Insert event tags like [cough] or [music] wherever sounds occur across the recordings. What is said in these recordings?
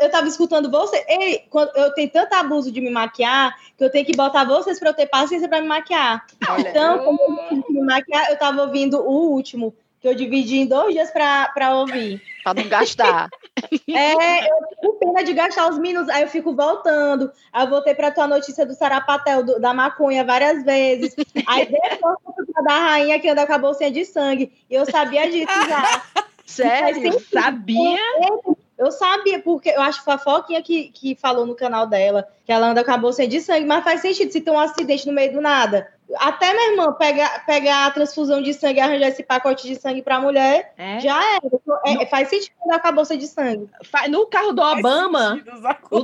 eu tava escutando você. Ei, quando, eu tenho tanto abuso de me maquiar que eu tenho que botar vocês para eu ter paciência para me maquiar. Olha. Então, como eu me maquiar, eu tava ouvindo o último, que eu dividi em dois dias para ouvir. Para não gastar. É, eu com pena de gastar os minutos, aí eu fico voltando. Aí eu voltei para tua notícia do Sarapatel, do, da maconha, várias vezes. Aí depois eu da rainha que anda com a bolsinha de sangue. E eu sabia disso já. [laughs] Sério? Sabia? Eu sabia, porque eu acho que foi a Foquinha que, que falou no canal dela que ela anda com a bolsa de sangue, mas faz sentido se tem um acidente no meio do nada. Até minha irmã pegar pega a transfusão de sangue e arranjar esse pacote de sangue para a mulher, é? já é. é no... Faz sentido andar com a bolsa de sangue. No carro do Obama,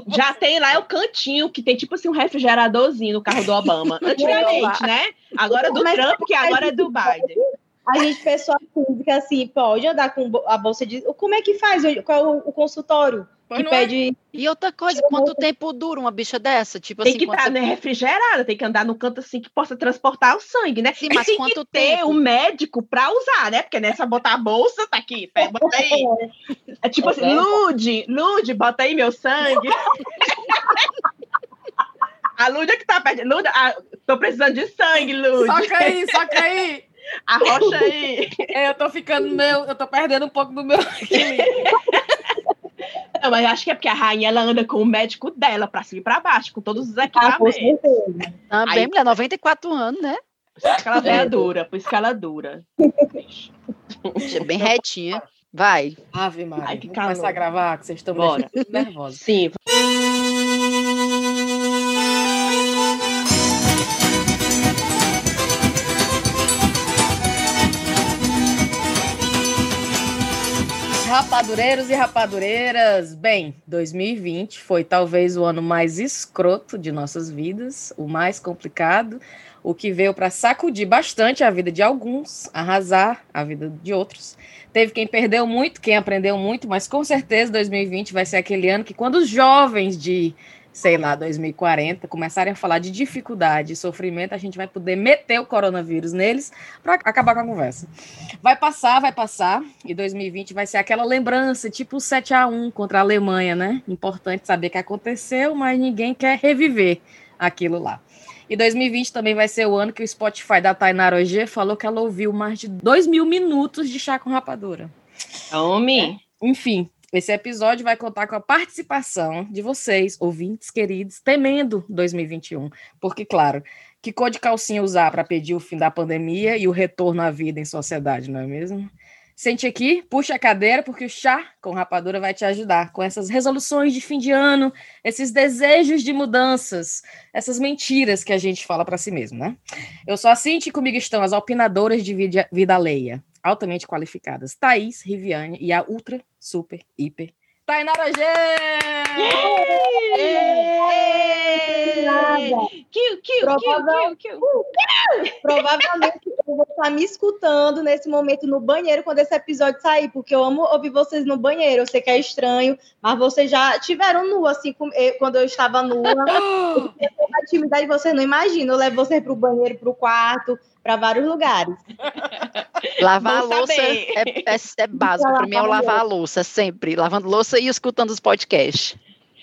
já tem lá o cantinho, que tem tipo assim um refrigeradorzinho no carro do Obama. [laughs] Antigamente, né? Agora do Trump, que agora é do Biden a gente, pessoa física, assim, pode andar com a bolsa de. Como é que faz? Qual é o, consultório? que é? pede... É. E outra coisa, quanto tempo dura uma bicha dessa? Tipo tem assim, que estar tá, né, refrigerada, tem que andar no canto assim que possa transportar o sangue, né? Sim, mas tem quanto que tempo? ter um médico para usar, né? Porque nessa botar a bolsa, tá aqui, bota aí. É tipo assim, Lude, Lude, bota aí meu sangue. [laughs] a Lude é que tá perdendo. Lude, ah, tô precisando de sangue, Lude. Soca aí, soca aí. [laughs] Arrocha aí. É, eu tô ficando meu, eu tô perdendo um pouco do meu [laughs] Não, mas acho que é porque a rainha ela anda com o médico dela pra cima e pra baixo, com todos os equipamentos. Ah, Também, Aí, mulher, 94 anos, né? Aquela velha é. dura, por isso que ela dura. É bem retinha. Vai. Ave Maria. Ai, que Vamos começar a gravar, que vocês estão nervosos. Sim. Rapadureiros e rapadureiras, bem, 2020 foi talvez o ano mais escroto de nossas vidas, o mais complicado, o que veio para sacudir bastante a vida de alguns, arrasar a vida de outros. Teve quem perdeu muito, quem aprendeu muito, mas com certeza 2020 vai ser aquele ano que quando os jovens de sei lá, 2040, começarem a falar de dificuldade e sofrimento, a gente vai poder meter o coronavírus neles para acabar com a conversa. Vai passar, vai passar, e 2020 vai ser aquela lembrança, tipo 7 a 1 contra a Alemanha, né? Importante saber que aconteceu, mas ninguém quer reviver aquilo lá. E 2020 também vai ser o ano que o Spotify da Tainara OG falou que ela ouviu mais de 2 mil minutos de chá com rapadura. Homem! É. Enfim, esse episódio vai contar com a participação de vocês, ouvintes queridos, temendo 2021. Porque, claro, que cor de calcinha usar para pedir o fim da pandemia e o retorno à vida em sociedade, não é mesmo? Sente aqui, puxa a cadeira, porque o chá com rapadura vai te ajudar com essas resoluções de fim de ano, esses desejos de mudanças, essas mentiras que a gente fala para si mesmo, né? Eu sou a Cinti e comigo estão as opinadoras de vida, vida alheia, altamente qualificadas, Thaís, Riviane e a ultra, super, hiper Tainara G! Kill, kill, kill, kill, Provavelmente eu vou estar me escutando nesse momento no banheiro quando esse episódio sair, porque eu amo ouvir vocês no banheiro. Eu sei que é estranho, mas vocês já tiveram nu, assim, quando eu estava nua. [gasps] a intimidade vocês não imaginam. Eu levo vocês para o banheiro, para o quarto, para vários lugares. [laughs] Lavar a louça é, é, é, básico. Para mim é o lavar a louça, sempre. Lavando louça e escutando os podcasts.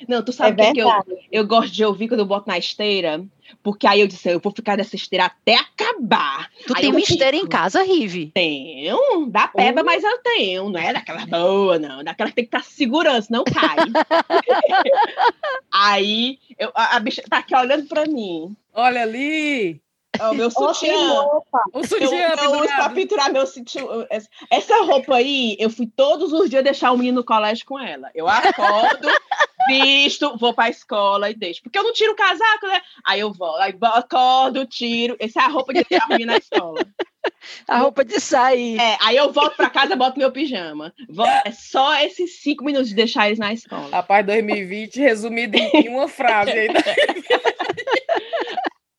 Não, tu sabe o é que, eu, eu gosto de ouvir quando eu boto na esteira? Porque aí eu disse, eu vou ficar nessa esteira até acabar. Tu aí tem uma esteira em casa, Rive? Tenho, da peba, uh. mas eu tenho. Não é daquela boa, não. Daquela que tem que estar segurança, não cai. [laughs] aí eu, a, a bicha tá aqui olhando pra mim. Olha ali! É o meu sutiã. O sutiã eu, eu uso pra pinturar meu sutiã. Essa roupa aí, eu fui todos os dias deixar o menino no colégio com ela. Eu acordo, [laughs] visto, vou pra escola e deixo. Porque eu não tiro o casaco, né? Aí eu vou, aí acordo, tiro. Essa é a roupa de deixar o menino na escola. A roupa de sair. É, aí eu volto pra casa, boto meu pijama. É só esses cinco minutos de deixar eles na escola. Rapaz, 2020 resumido em uma frase aí. [laughs]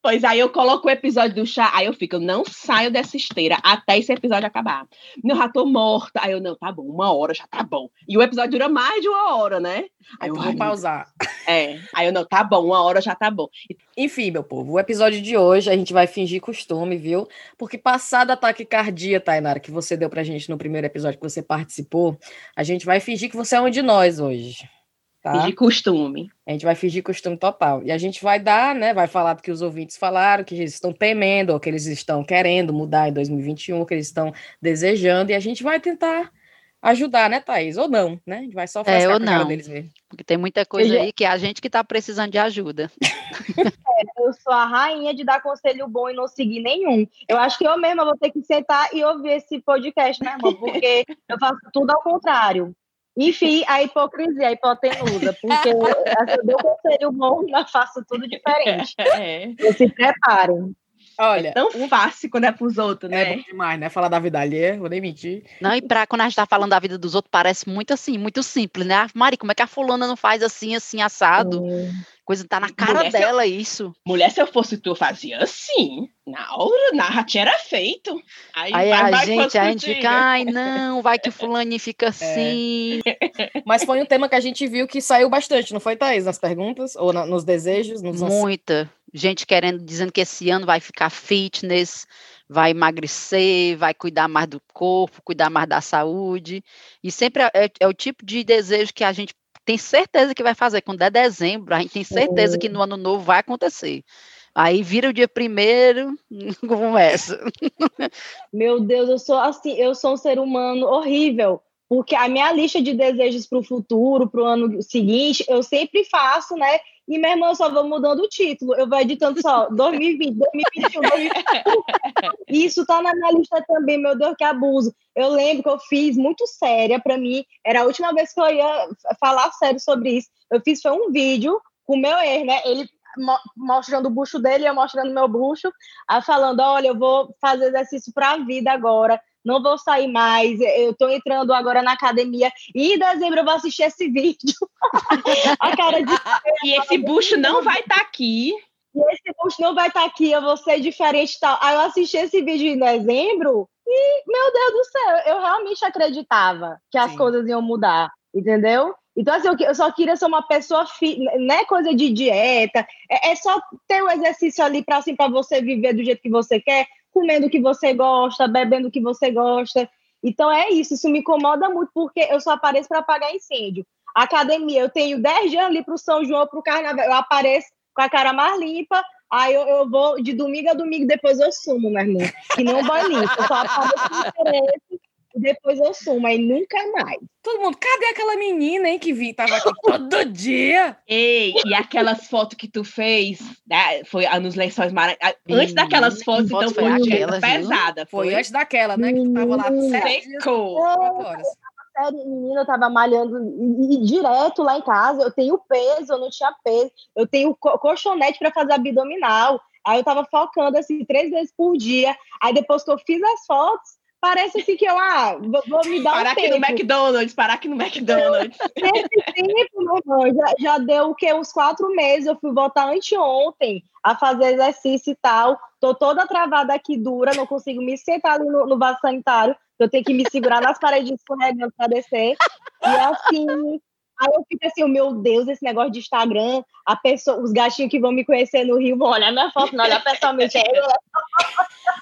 Pois aí eu coloco o episódio do chá, aí eu fico, eu não saio dessa esteira até esse episódio acabar. Eu já tô morta. Aí eu, não, tá bom, uma hora já tá bom. E o episódio dura mais de uma hora, né? Aí eu vou pausar. É, aí eu, não, tá bom, uma hora já tá bom. Enfim, meu povo, o episódio de hoje a gente vai fingir costume, viu? Porque passado a taquicardia, Tainara, que você deu pra gente no primeiro episódio que você participou, a gente vai fingir que você é um de nós hoje. Tá? Fingir costume. A gente vai fingir costume total. E a gente vai dar, né? Vai falar do que os ouvintes falaram, que eles estão temendo, ou que eles estão querendo mudar em 2021, ou que eles estão desejando, e a gente vai tentar ajudar, né, Thaís? Ou não, né? A gente vai só fazer é, ou não. deles mesmo. Porque tem muita coisa aí que é a gente que está precisando de ajuda. [laughs] É, eu sou a rainha de dar conselho bom e não seguir nenhum. Eu acho que eu mesma vou ter que sentar e ouvir esse podcast, né, irmã? Porque eu faço tudo ao contrário. Enfim, a hipocrisia, a hipotenusa, porque [laughs] eu dou conselho bom, mas faço tudo diferente. É. Se preparem. Olha, é tão fácil quando é pros outros, é né? É bom demais, né? Falar da vida alheia, vou nem mentir. Não, e pra quando a gente tá falando da vida dos outros, parece muito assim, muito simples, né? Ah, Mari, como é que a fulana não faz assim, assim, assado? Coisa tá na cara mulher, dela, eu, isso. Mulher, se eu fosse tu, eu fazia assim. Na hora, na era feito. Aí, aí vai, a vai gente, a gente fica, ai, não, vai que o fulano fica é. assim. É. [laughs] Mas foi um tema que a gente viu que saiu bastante, não foi, Thaís? Nas perguntas? Ou na, nos desejos? Nos Muita. Gente querendo, dizendo que esse ano vai ficar fitness, vai emagrecer, vai cuidar mais do corpo, cuidar mais da saúde. E sempre é, é, é o tipo de desejo que a gente tem certeza que vai fazer. Quando é dezembro, a gente tem certeza que no ano novo vai acontecer. Aí vira o dia primeiro, [laughs] começa. Meu Deus, eu sou assim, eu sou um ser humano horrível, porque a minha lista de desejos para o futuro, para o ano seguinte, eu sempre faço, né? E minha irmã, eu só vou mudando o título. Eu vou editando só 2020, 2021, 2021. Isso tá na minha lista também, meu Deus, que abuso. Eu lembro que eu fiz muito séria para mim. Era a última vez que eu ia falar sério sobre isso. Eu fiz foi um vídeo com o meu ex, né? Ele mostrando o bucho dele, eu mostrando meu bucho, falando: olha, eu vou fazer exercício para a vida agora não vou sair mais, eu estou entrando agora na academia e em dezembro eu vou assistir esse vídeo. [laughs] a cara de... e esse bucho não vai estar tá aqui. E esse bucho não vai estar tá aqui, eu vou ser diferente e tal. Aí eu assisti esse vídeo em dezembro e, meu Deus do céu, eu realmente acreditava que as Sim. coisas iam mudar, entendeu? Então, assim, eu só queria ser uma pessoa, fi... não é coisa de dieta, é, é só ter o exercício ali para assim, você viver do jeito que você quer, comendo o que você gosta, bebendo o que você gosta. Então é isso, isso me incomoda muito, porque eu só apareço para apagar incêndio. Academia, eu tenho 10 dias ali para o São João, para o Carnaval, eu apareço com a cara mais limpa, aí eu, eu, vou de domingo a domingo, depois eu sumo, meu irmão. Que um boy limpo, eu só apareço com interesse depois eu sumo, aí nunca mais. Todo mundo, cadê aquela menina, hein, que vi, tava aqui todo dia? Ei, e aquelas fotos que tu fez, né, foi nos lençóis maravilhosos. Antes daquelas fotos, então foi, aquela pesada. Foi. foi. antes daquela, né, que tu tava lá seco. Sério, menina, eu tava malhando e, e, direto lá em casa. Eu tenho peso, eu não tinha peso. Eu tenho co colchonete para fazer abdominal. Aí eu tava focando assim três vezes por dia. Aí depois que eu fiz as fotos, parece assim que eu ah, vou, vou me dar parar um tempo. aqui no McDonald's, parar aqui no McDonald's. [laughs] Nesse tempo, meu irmão, já, já deu o que? Uns quatro meses. Eu fui voltar anteontem a fazer exercício e tal. Tô toda travada aqui, dura, não consigo me sentar ali no, no vaso sanitário. Eu tenho que me segurar nas paredes escorregando para descer. E assim, Aí eu fico assim, meu Deus, esse negócio de Instagram, a pessoa, os gatinhos que vão me conhecer no Rio vão olhar minha foto, não olhar pessoalmente. Aí,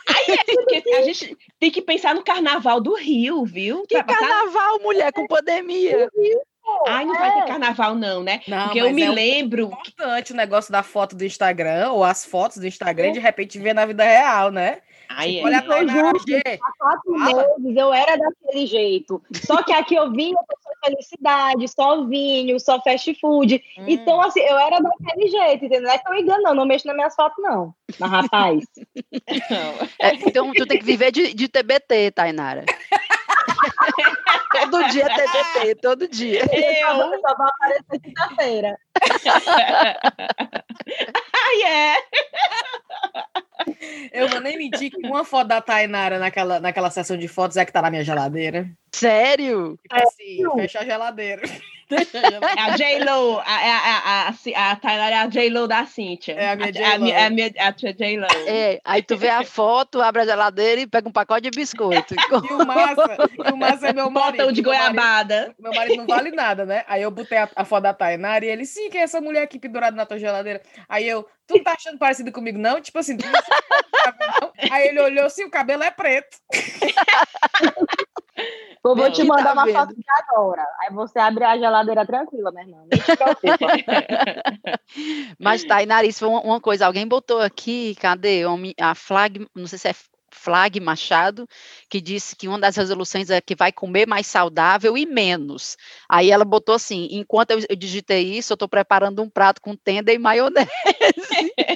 Aí é porque a gente tem que pensar no carnaval do Rio, viu? Que carnaval, mulher, com pandemia? Ai, não é. vai ter carnaval, não, né? Não, Porque eu me é lembro. É importante o negócio da foto do Instagram, ou as fotos do Instagram, é. de repente ver na vida real, né? Ai, tipo, olha é. eu juro, há quatro meses eu era daquele jeito. Só que aqui eu vinha só felicidade, só vinho, só fast food. Hum. Então, assim, eu era daquele jeito, entendeu? Não é que eu engano, não, não mexo nas minhas fotos, não. Mas, rapaz. [laughs] É, então, tu tem que viver de, de TBT, Tainara. [laughs] todo dia TBT, todo dia. Eu só vou aparecer quinta-feira. Ai, [laughs] é. Eu vou nem mentir que uma foto da Tainara naquela, naquela sessão de fotos é que tá na minha geladeira. Sério? Tipo assim, fecha a geladeira. [laughs] É a J-Lo, a, a, a, a Tainara é a J-Lo da Cíntia. É a minha J-Lo. É a minha a J-Lo. É, aí tu vê a foto, abre a geladeira e pega um pacote de biscoito. [laughs] e o massa, e o massa é meu marido. Botão de goiabada. Meu marido, meu marido não vale nada, né? Aí eu botei a, a foto da Tainara e ele, sim, que é essa mulher aqui pendurada na tua geladeira. Aí eu, tu não tá achando parecido comigo, não? Tipo assim, tu não sabe, não? Aí ele olhou assim, o cabelo é preto. [laughs] Vou te mandar tá uma foto agora. Aí você abre a geladeira tranquila, minha irmã. [laughs] Mas tá, e nariz, foi uma, uma, coisa. Alguém botou aqui, cadê? A flag, não sei se é Flag Machado, que disse que uma das resoluções é que vai comer mais saudável e menos. Aí ela botou assim: enquanto eu, eu digitei isso, eu estou preparando um prato com tenda e maionese. [laughs]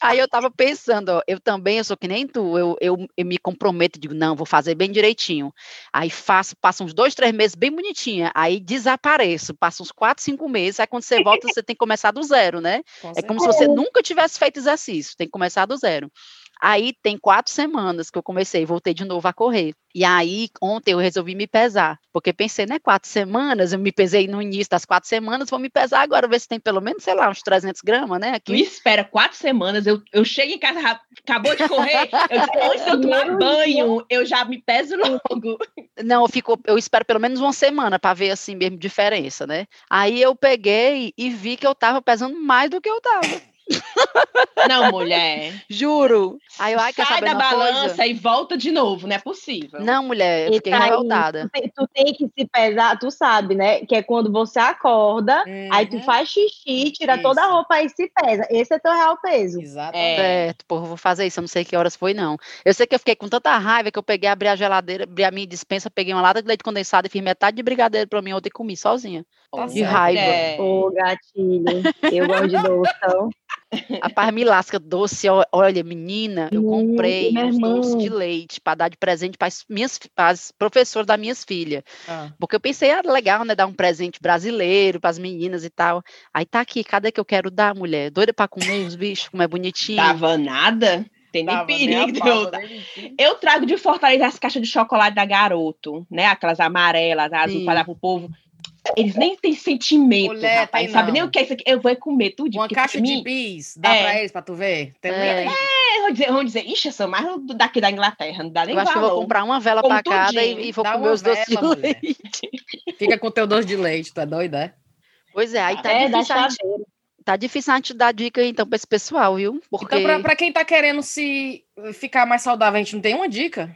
Aí eu estava pensando, ó, eu também, eu sou que nem tu, eu, eu, eu, me comprometo, digo, não, vou fazer bem direitinho. Aí faço, passa uns dois, três meses bem bonitinha, aí desapareço, passa uns quatro, cinco meses, aí quando você volta, você tem que começar do zero, né? Com é como se você nunca tivesse feito exercício, tem que começar do zero. Aí tem quatro semanas que eu comecei, voltei de novo a correr. E aí, ontem eu resolvi me pesar, porque pensei, né, quatro semanas, eu me pesei no início das quatro semanas, vou me pesar agora, ver se tem pelo menos, sei lá, uns 300 gramas, né? Aqui. Me espera quatro semanas, eu, eu chego em casa, acabou de correr, eu, antes de eu tomar banho, eu já me peso logo. Não, eu, fico, eu espero pelo menos uma semana para ver, assim, mesmo diferença, né? Aí eu peguei e vi que eu tava pesando mais do que eu tava. Não, mulher. Juro. Aí eu, ai, Sai da balança coisa? e volta de novo, não é possível. Não, mulher, eu fiquei aí, revoltada. Tu tem, tu tem, que se pesar, tu sabe, né? Que é quando você acorda, uhum. aí tu uhum. faz xixi, tira isso. toda a roupa e se pesa. Esse é teu real peso. Exatamente. É. Certo, porra, vou fazer isso, eu não sei que horas foi, não. Eu sei que eu fiquei com tanta raiva que eu peguei, abri a geladeira, abri a minha dispensa, peguei uma lata de leite condensado e fiz metade de brigadeiro pra mim ontem e comi sozinha. Tá de raiva. Ô, gatilho. Eu gosto de doce, então. A paz me lasca doce. Olha, menina, eu comprei uns doces de leite para dar de presente para as minhas as professoras das minhas filhas. Ah. Porque eu pensei, ah, legal, né? Dar um presente brasileiro para as meninas e tal. Aí tá aqui, cadê que eu quero dar, mulher? Doida para comer os bichos, como é bonitinho. Tava nada? Tem nem perigo. eu, eu trago de Fortaleza as caixas de chocolate da Garoto, né? Aquelas amarelas, azul, para dar pro povo. Eles nem têm sentimento, Mulher, rapaz. Tem sabe nem o que é isso aqui. Eu vou comer tudo. Uma caixa de bis, dá é. pra eles, pra tu ver? Tem é. é, vou dizer, vão dizer, ixi, eu sou mais daqui da Inglaterra, não dá nem Eu acho valor. que eu vou comprar uma vela Como pra cada e, e vou dá comer os doces de leite. Fica com teu doce de leite, tu é doida, é? Pois é, aí tá é, difícil a gente, tá difícil a gente dar dica então pra esse pessoal, viu? Porque... Então, pra, pra quem tá querendo se ficar mais saudável, a gente não tem uma dica?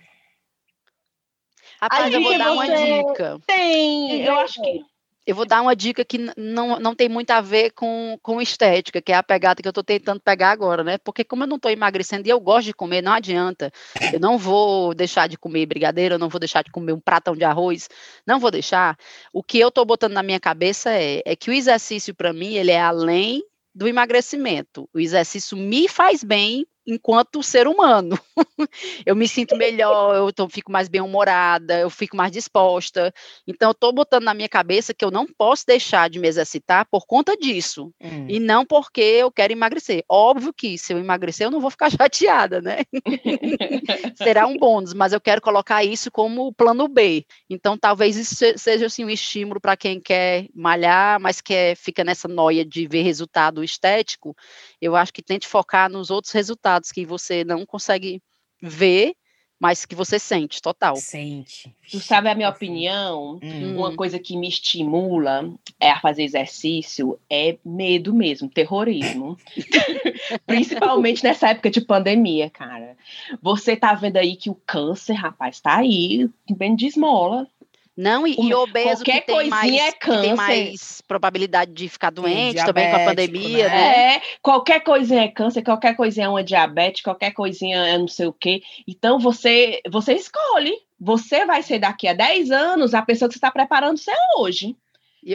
Rapaz, aí, eu vou dar uma dica. Tem, eu acho que eu vou dar uma dica que não, não tem muito a ver com, com estética, que é a pegada que eu estou tentando pegar agora, né? Porque como eu não estou emagrecendo e eu gosto de comer, não adianta. Eu não vou deixar de comer brigadeiro, eu não vou deixar de comer um pratão de arroz, não vou deixar. O que eu estou botando na minha cabeça é, é que o exercício, para mim, ele é além do emagrecimento. O exercício me faz bem enquanto ser humano. [laughs] eu me sinto melhor, eu tô, fico mais bem-humorada, eu fico mais disposta. Então, eu estou botando na minha cabeça que eu não posso deixar de me exercitar por conta disso. Hum. E não porque eu quero emagrecer. Óbvio que se eu emagrecer, eu não vou ficar [laughs] chateada, né? [laughs] Será um bônus, mas eu quero colocar isso como plano B. Então, talvez isso seja assim, um estímulo para quem quer malhar, mas quer fica nessa noia de ver resultado estético. Eu acho que tente focar nos outros resultados resultados que você não consegue ver, mas que você sente, total. Sente. Tu sabe a minha opinião? Hum. Uma coisa que me estimula é a fazer exercício é medo mesmo, terrorismo. [laughs] Principalmente nessa época de pandemia, cara. Você tá vendo aí que o câncer, rapaz, tá aí, bem de esmola. Não, e, e obeso que tem, mais, é que tem mais probabilidade de ficar doente também com a pandemia, né? né? É, qualquer coisinha é câncer, qualquer coisinha é uma diabetes, qualquer coisinha é não sei o quê. Então você, você escolhe. Você vai ser daqui a 10 anos a pessoa que está preparando ser hoje.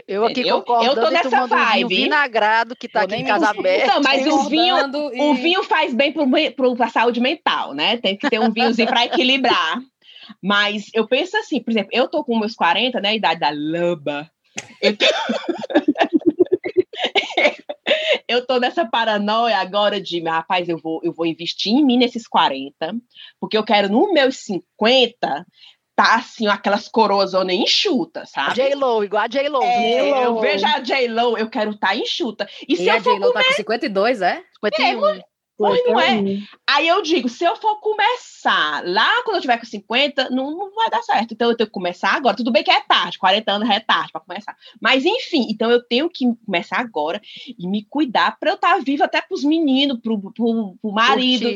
Eu aqui eu, concordo. Eu tô nessa vibe. Um vinagrado que tá aqui em casa aberta. Não, mas o vinho, e... o vinho faz bem para a saúde mental, né? Tem que ter um vinhozinho para equilibrar. Mas eu penso assim, por exemplo, eu tô com meus 40, né? A idade da lamba. Eu tô... [laughs] eu tô nessa paranoia agora de, rapaz, eu vou, eu vou investir em mim nesses 40, porque eu quero, nos meus 50, tá assim, aquelas coroas nem enxuta, sabe? J-Lo, igual a J-Lo. É, eu vejo a J-Lo, eu quero estar tá enxuta. E, e se a J-Lo comer... tá com 52, é? 51. É, Pois não é. Aí eu digo, se eu for começar lá quando eu tiver com 50, não, não vai dar certo. Então eu tenho que começar agora. Tudo bem que é tarde, 40 anos é tarde para começar. Mas enfim, então eu tenho que começar agora e me cuidar para eu estar tá viva até para os meninos, para o marido.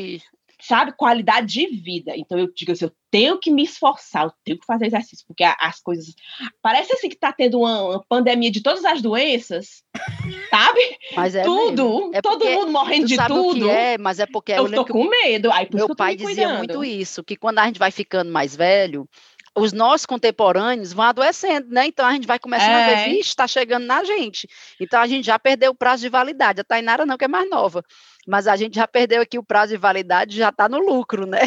sabe, qualidade de vida. Então eu digo assim, eu tenho que me esforçar, eu tenho que fazer exercício, porque as coisas. Parece assim que tá tendo uma, uma pandemia de todas as doenças, [laughs] sabe? Mas é tudo, é todo mundo morrendo de tudo. é, mas é porque eu, eu tô com medo. Aí, meu pai dizia muito isso, que quando a gente vai ficando mais velho, os nossos contemporâneos vão adoecendo, né? Então a gente vai começando é. a ver, é. vixe, está chegando na gente. Então a gente já perdeu o prazo de validade. A Tainara não, que é mais nova mas a gente já perdeu aqui o prazo de validade, já está no lucro, né?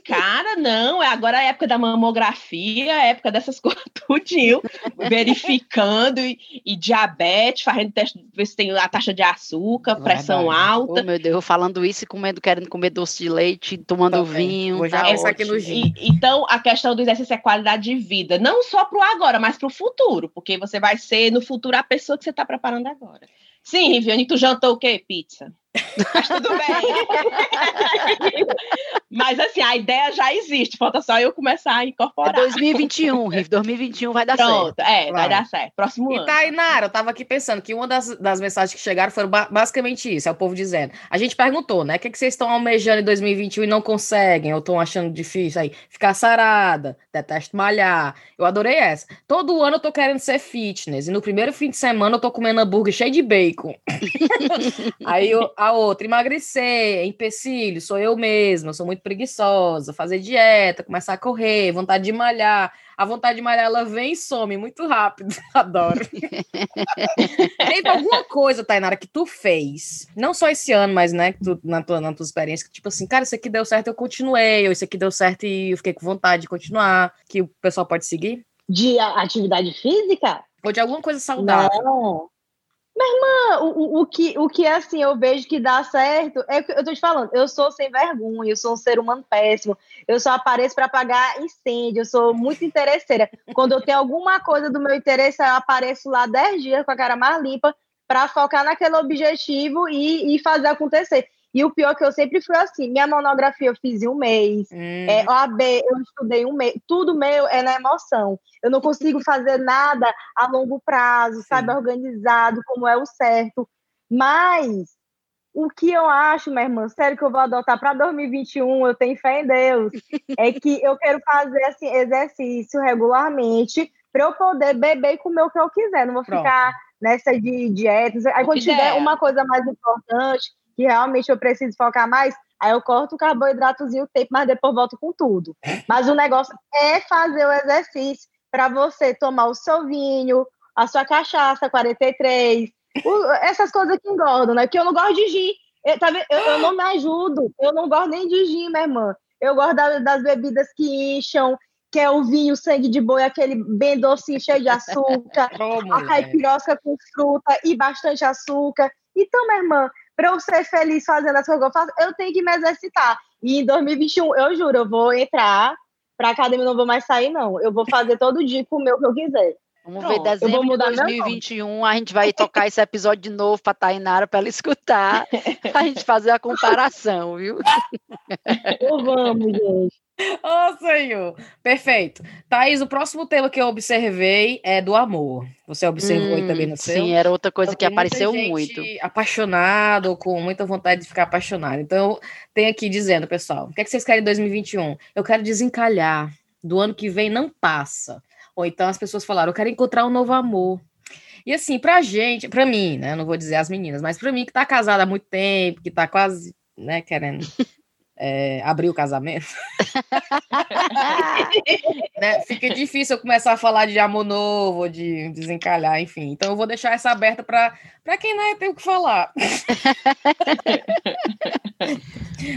Cara, não, é agora a época da mamografia, a época dessas [laughs] coisas tudinho, verificando e, e, diabetes, fazendo teste, ver se tem a taxa de açúcar, pressão alta. Oh, meu Deus, falando isso e comendo, querendo comer doce de leite, tomando Também. vinho. Vou já tá aqui no gin. E, então, a questão do exercício é qualidade de vida, não só para o agora, mas para o futuro, porque você vai ser no futuro a pessoa que você está preparando agora. Sim, Riviane, tu jantou o quê? Pizza. Mas tudo bem. [laughs] Mas assim, a ideia já existe, falta só eu começar a incorporar. É 2021, Riv, 2021 vai dar Pronto, certo. É, vai. vai dar certo. Próximo e ano. E Tainara, eu tava aqui pensando que uma das, das mensagens que chegaram foram basicamente isso, é o povo dizendo. A gente perguntou, né? O que, é que vocês estão almejando em 2021 e não conseguem, ou estão achando difícil aí? Ficar sarada, detesto malhar. Eu adorei essa. Todo ano eu tô querendo ser fitness, e no primeiro fim de semana eu tô comendo hambúrguer cheio de bacon. [laughs] aí eu a outra, emagrecer, empecilho, sou eu mesma, sou muito preguiçosa, fazer dieta, começar a correr, vontade de malhar. A vontade de malhar, ela vem e some muito rápido. [laughs] Adoro. [laughs] Teve alguma coisa, Tainara, que tu fez, não só esse ano, mas, né, tu, na, tua, na tua experiência, que tipo assim, cara, isso aqui deu certo, eu continuei, ou isso aqui deu certo e eu fiquei com vontade de continuar, que o pessoal pode seguir? De atividade física? Ou de alguma coisa saudável? Não. Mas, irmã, o, o, que, o que assim eu vejo que dá certo é que eu tô te falando, eu sou sem vergonha, eu sou um ser humano péssimo, eu só apareço para apagar incêndio, eu sou muito interesseira. Quando eu tenho alguma coisa do meu interesse, eu apareço lá 10 dias com a cara mais limpa para focar naquele objetivo e, e fazer acontecer. E o pior é que eu sempre fui assim, minha monografia eu fiz em um mês, hum. é, OAB eu estudei um mês, tudo meu é na emoção. Eu não consigo fazer nada a longo prazo, Sim. sabe, organizado, como é o certo. Mas o que eu acho, minha irmã, sério que eu vou adotar para 2021, eu tenho fé em Deus, [laughs] é que eu quero fazer assim, exercício regularmente para eu poder beber e comer o que eu quiser. Não vou Pronto. ficar nessa de dietas. Aí quando tiver uma coisa mais importante, que realmente eu preciso focar mais, aí eu corto o carboidratozinho o tempo, mas depois volto com tudo. Mas o negócio é fazer o exercício para você tomar o seu vinho, a sua cachaça 43, o, essas coisas que engordam, né? Porque eu não gosto de gin. Eu, tá, eu, eu, não me ajudo, eu não gosto nem de gin, minha irmã. Eu gosto da, das bebidas que incham, que é o vinho, sangue de boi, aquele bem docinho, cheio de açúcar, [laughs] oh, a caipirosca com fruta e bastante açúcar. Então, minha irmã, para eu ser feliz fazendo as coisas que eu faço, eu tenho que me exercitar. E em 2021, eu juro, eu vou entrar para academia, não vou mais sair, não. Eu vou fazer todo dia comer o que eu quiser. Vamos Pronto, ver dezembro de 2021, a gente vai tocar esse episódio de novo para Tainara para ela escutar, [laughs] a gente fazer a comparação, viu? Então vamos, gente. [laughs] Oh, Senhor! Perfeito. Thaís, o próximo tema que eu observei é do amor. Você observou hum, também no seu? Sim, era outra coisa que apareceu muito. Apaixonado, com muita vontade de ficar apaixonado. Então, tem aqui dizendo, pessoal, o que, é que vocês querem em 2021? Eu quero desencalhar. Do ano que vem não passa. Ou então as pessoas falaram, eu quero encontrar um novo amor. E assim, pra gente, pra mim, né? Eu não vou dizer as meninas, mas pra mim que tá casada há muito tempo, que tá quase, né, querendo é, abrir o casamento. [laughs] né? Fica difícil eu começar a falar de amor novo, de desencalhar, enfim. Então eu vou deixar essa aberta para quem não é, tem o que falar.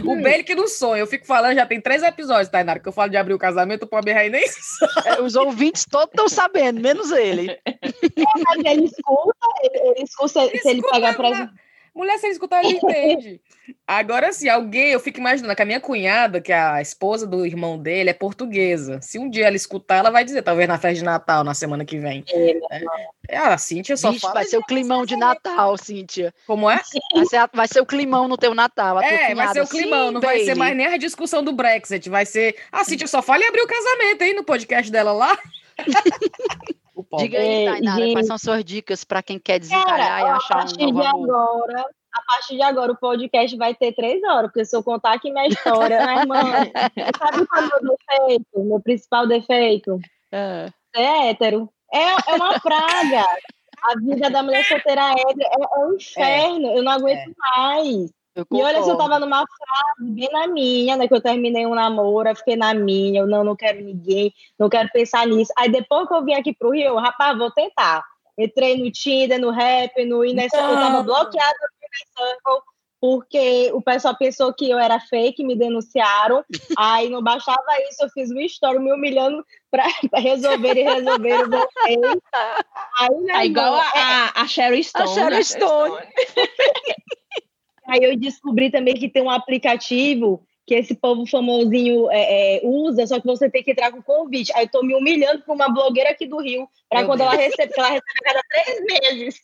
o [laughs] Bele que não sonha, eu fico falando, já tem três episódios, Tainara, que eu falo de abrir o casamento, o pobre rei nem sabe. Os ouvintes todos estão sabendo, menos ele. [laughs] É, mas ele escuta, ele, ele escuta, ele se ele pegar pra... Mulher, se ele escutar, ele entende. Agora, se alguém, eu fico imaginando que a minha cunhada, que é a esposa do irmão dele, é portuguesa. Se um dia ela escutar, ela vai dizer, talvez na festa de Natal, na semana que vem. É, é, é a Cíntia só Vixe, fala. Vai ser o climão de Natal, Cíntia. Como é? Vai ser, vai ser o climão no teu Natal. é, vai ser o climão, Sim, não baby. vai ser mais nem a discussão do Brexit. Vai ser. A Cíntia só fala e abrir o casamento aí no podcast dela lá. [laughs] Diga aí, Tainara, quais são suas dicas para quem quer desencalhar Cara, e achar um novo amor? agora, a partir de agora o podcast vai ter três horas, porque se eu contar aqui minha história, né, irmã? [laughs] Sabe qual é o meu defeito? Meu principal defeito? É, é hétero. É, é uma praga. A vida da mulher solteira é, é, é um inferno. É. Eu não aguento é. mais. E olha, se eu tava numa fase bem na minha, né? Que eu terminei um namoro, eu fiquei na minha, eu não, não quero ninguém, não quero pensar nisso. Aí depois que eu vim aqui pro Rio, rapaz, vou tentar. Entrei no Tinder, no Rap, no Inner eu tava bloqueada no Inner Circle, porque o pessoal pensou que eu era fake, me denunciaram. Aí não baixava isso, eu fiz uma história me humilhando [laughs] para resolver e resolver, eu voltei. [laughs] Aí, né, é igual a, a, a Sherry Stone. A Sherry Stone. [laughs] Aí eu descobri também que tem um aplicativo que esse povo famosinho é, é, usa, só que você tem que entrar com convite. Aí eu tô me humilhando para uma blogueira aqui do Rio, para quando Deus. ela recebe, ela recebe a cada três meses.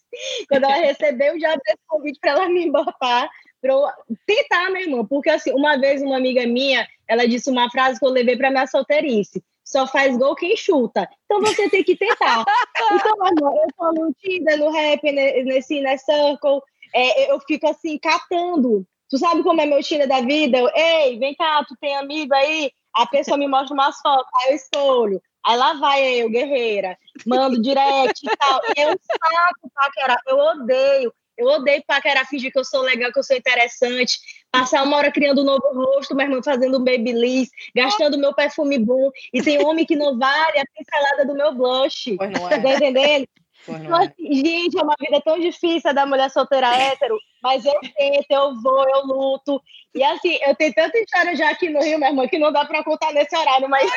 Quando ela recebeu, já dei convite para ela me botar, para eu tentar, meu irmão. Porque assim, uma vez uma amiga minha, ela disse uma frase que eu levei para minha solteirice. Só faz gol quem chuta. Então você tem que tentar. [laughs] então, amor, eu tô no Tinder, no rap, nesse, nesse circle, é, eu fico assim, catando. Tu sabe como é meu Tinder da vida? Eu, Ei, vem cá, tu tem amigo aí? A pessoa me mostra umas fotos, aí eu escolho. Aí lá vai eu, guerreira, mando direct e tal. E eu saco paquerar, eu odeio. Eu odeio paquerar, fingir que eu sou legal, que eu sou interessante. Passar uma hora criando um novo rosto, meu irmão fazendo um babyliss, gastando meu perfume bom. E tem homem que não vale a pincelada do meu blush. Pois não é. Tá entendendo? Então, assim, gente, é uma vida tão difícil da mulher solteira hétero, mas eu tento, eu vou, eu luto. E assim, eu tenho tanta história já aqui no Rio, minha irmã, que não dá para contar nesse horário, mas.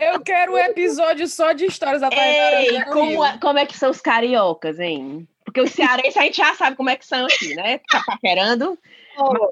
eu quero um episódio só de histórias da Ei, como, é, como é que são os cariocas, hein? Porque o cearense a gente já sabe como é que são aqui, né? Tá paquerando.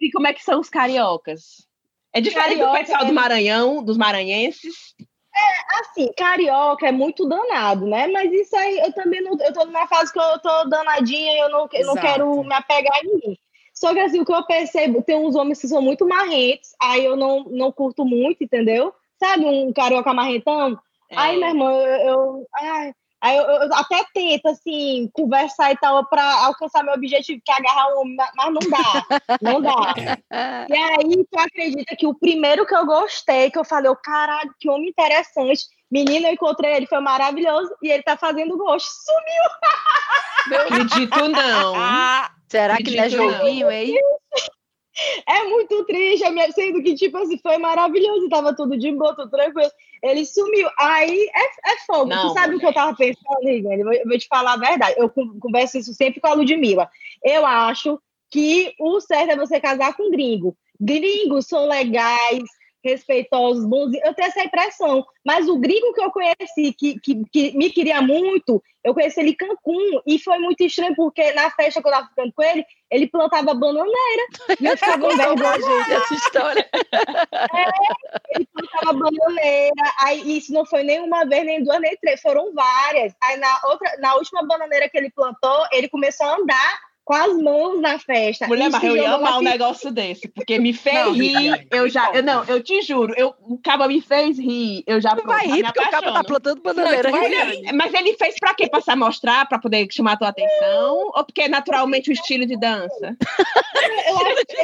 E como é que são os cariocas? É diferente Carioca, do pessoal é... do Maranhão, dos maranhenses. É, assim, carioca é muito danado, né? Mas isso aí, eu também não. Eu tô numa fase que eu tô danadinha e eu não, eu não quero me apegar em mim. Só que assim, o que eu percebo, tem uns homens que são muito marrentos, aí eu não, não curto muito, entendeu? Sabe, um carioca marrentão? É. Aí, meu irmão, eu. eu ai, Aí eu, eu, até tento, assim, conversar e tal, para alcançar meu objetivo, que é agarrar um mas não dá, não dá. [laughs] e aí, tu acredita que o primeiro que eu gostei, que eu falei, oh, caralho, que homem interessante, menino, eu encontrei ele, foi maravilhoso, e ele tá fazendo gosto, sumiu! Não acredito, não. [laughs] Será que ele é jovinho, hein? [laughs] É muito triste, sendo que, tipo assim, foi maravilhoso, tava tudo de boa, tudo tranquilo. Ele sumiu. Aí é, é fogo. Não, tu sabe o que eu tava pensando, Igor? Eu vou te falar a verdade. Eu converso isso sempre com a Ludmilla. Eu acho que o certo é você casar com gringo. Gringos são legais, respeitosos, bonzinhos. Eu tenho essa impressão. Mas o gringo que eu conheci, que, que, que, me queria muito, eu conheci ele em Cancún. E foi muito estranho, porque na festa que eu tava ficando com ele, ele plantava bananeira. E eu [laughs] ficava com gente, essa história. É, ele plantava bananeira. Aí isso não foi nem uma vez, nem duas, nem três. Foram várias. Aí na, outra, na última bananeira que ele plantou, ele começou a andar com as mãos na festa. Mulher, mas eu ia amar um negócio desse, porque me fez não, rir, eu já, eu, não, eu te juro, eu, o caba me fez rir, eu já tu vai rir porque o caba tá plantando bananeira. Não, mas ele fez pra quê? Pra se mostrar, pra poder chamar a tua atenção, ou porque é naturalmente o estilo de dança? eu acho que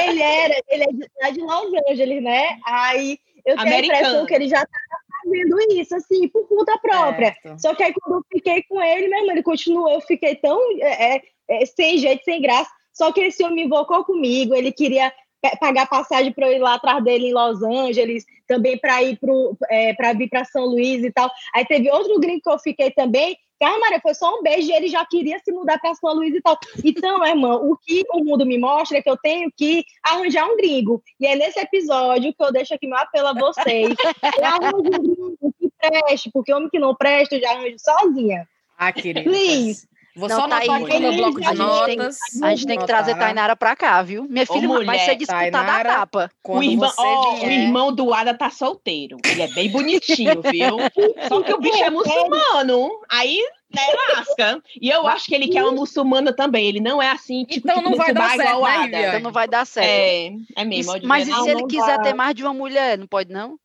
ele era, ele é de Los Angeles, né? Aí eu tenho Americano. a impressão que ele já tá fazendo isso, assim, por conta própria. Certo. Só que aí quando eu fiquei com ele, mesmo, ele continuou, eu fiquei tão é, é, é sem jeito, sem graça. Só que esse homem invocou comigo, ele queria pagar passagem para eu ir lá atrás dele em Los Angeles, também para ir para é, vir para São Luís e tal. Aí teve outro gringo que eu fiquei também, Cara, Maria, foi só um beijo e ele já queria se mudar para São Luís e tal. Então, irmã, o que o mundo me mostra é que eu tenho que arranjar um gringo. E é nesse episódio que eu deixo aqui meu apelo a vocês. Eu arranjo um gringo que preste, porque homem que não presta, eu já arranjo sozinha. Ah, querida. Please. Vou não, só tá anotar aqui no bloco de a notas. Gente tem, a gente tem que trazer Tainara pra cá, viu? Minha filha mulher, vai ser disputada Tainara, a capa. O irmão, oh, o irmão do Ada tá solteiro. Ele é bem bonitinho, viu? [laughs] Só que o bicho é muçulmano. Aí né, lasca. E eu acho que ele quer uma muçulmana também. Ele não é assim, tipo, então tipo, não vai dar certo, igual né, Ada. Então não vai dar certo. É, é mesmo. Isso, mas e se ele quiser ter mais de uma mulher, não pode, não?